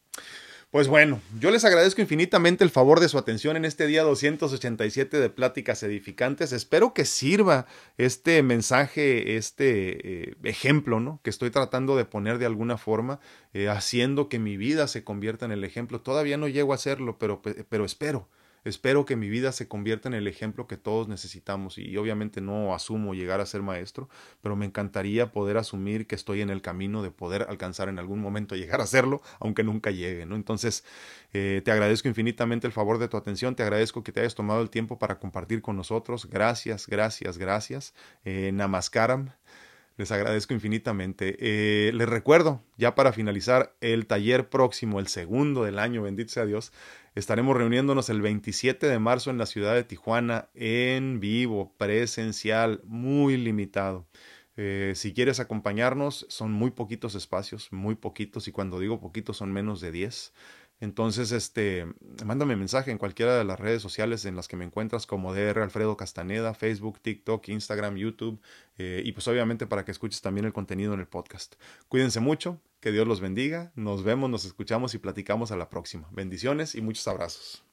Pues bueno, yo les agradezco infinitamente el favor de su atención en este día 287 de Pláticas Edificantes. Espero que sirva este mensaje, este eh, ejemplo, ¿no? Que estoy tratando de poner de alguna forma, eh, haciendo que mi vida se convierta en el ejemplo. Todavía no llego a hacerlo, pero, pero espero. Espero que mi vida se convierta en el ejemplo que todos necesitamos y obviamente no asumo llegar a ser maestro, pero me encantaría poder asumir que estoy en el camino de poder alcanzar en algún momento llegar a hacerlo, aunque nunca llegue, ¿no? Entonces, eh, te agradezco infinitamente el favor de tu atención, te agradezco que te hayas tomado el tiempo para compartir con nosotros. Gracias, gracias, gracias. Eh, namaskaram. Les agradezco infinitamente. Eh, les recuerdo, ya para finalizar, el taller próximo, el segundo del año, bendito sea Dios, Estaremos reuniéndonos el 27 de marzo en la ciudad de Tijuana en vivo, presencial, muy limitado. Eh, si quieres acompañarnos, son muy poquitos espacios, muy poquitos, y cuando digo poquitos son menos de 10. Entonces, este, mándame mensaje en cualquiera de las redes sociales en las que me encuentras como DR Alfredo Castaneda, Facebook, TikTok, Instagram, YouTube eh, y pues obviamente para que escuches también el contenido en el podcast. Cuídense mucho, que Dios los bendiga, nos vemos, nos escuchamos y platicamos a la próxima. Bendiciones y muchos abrazos.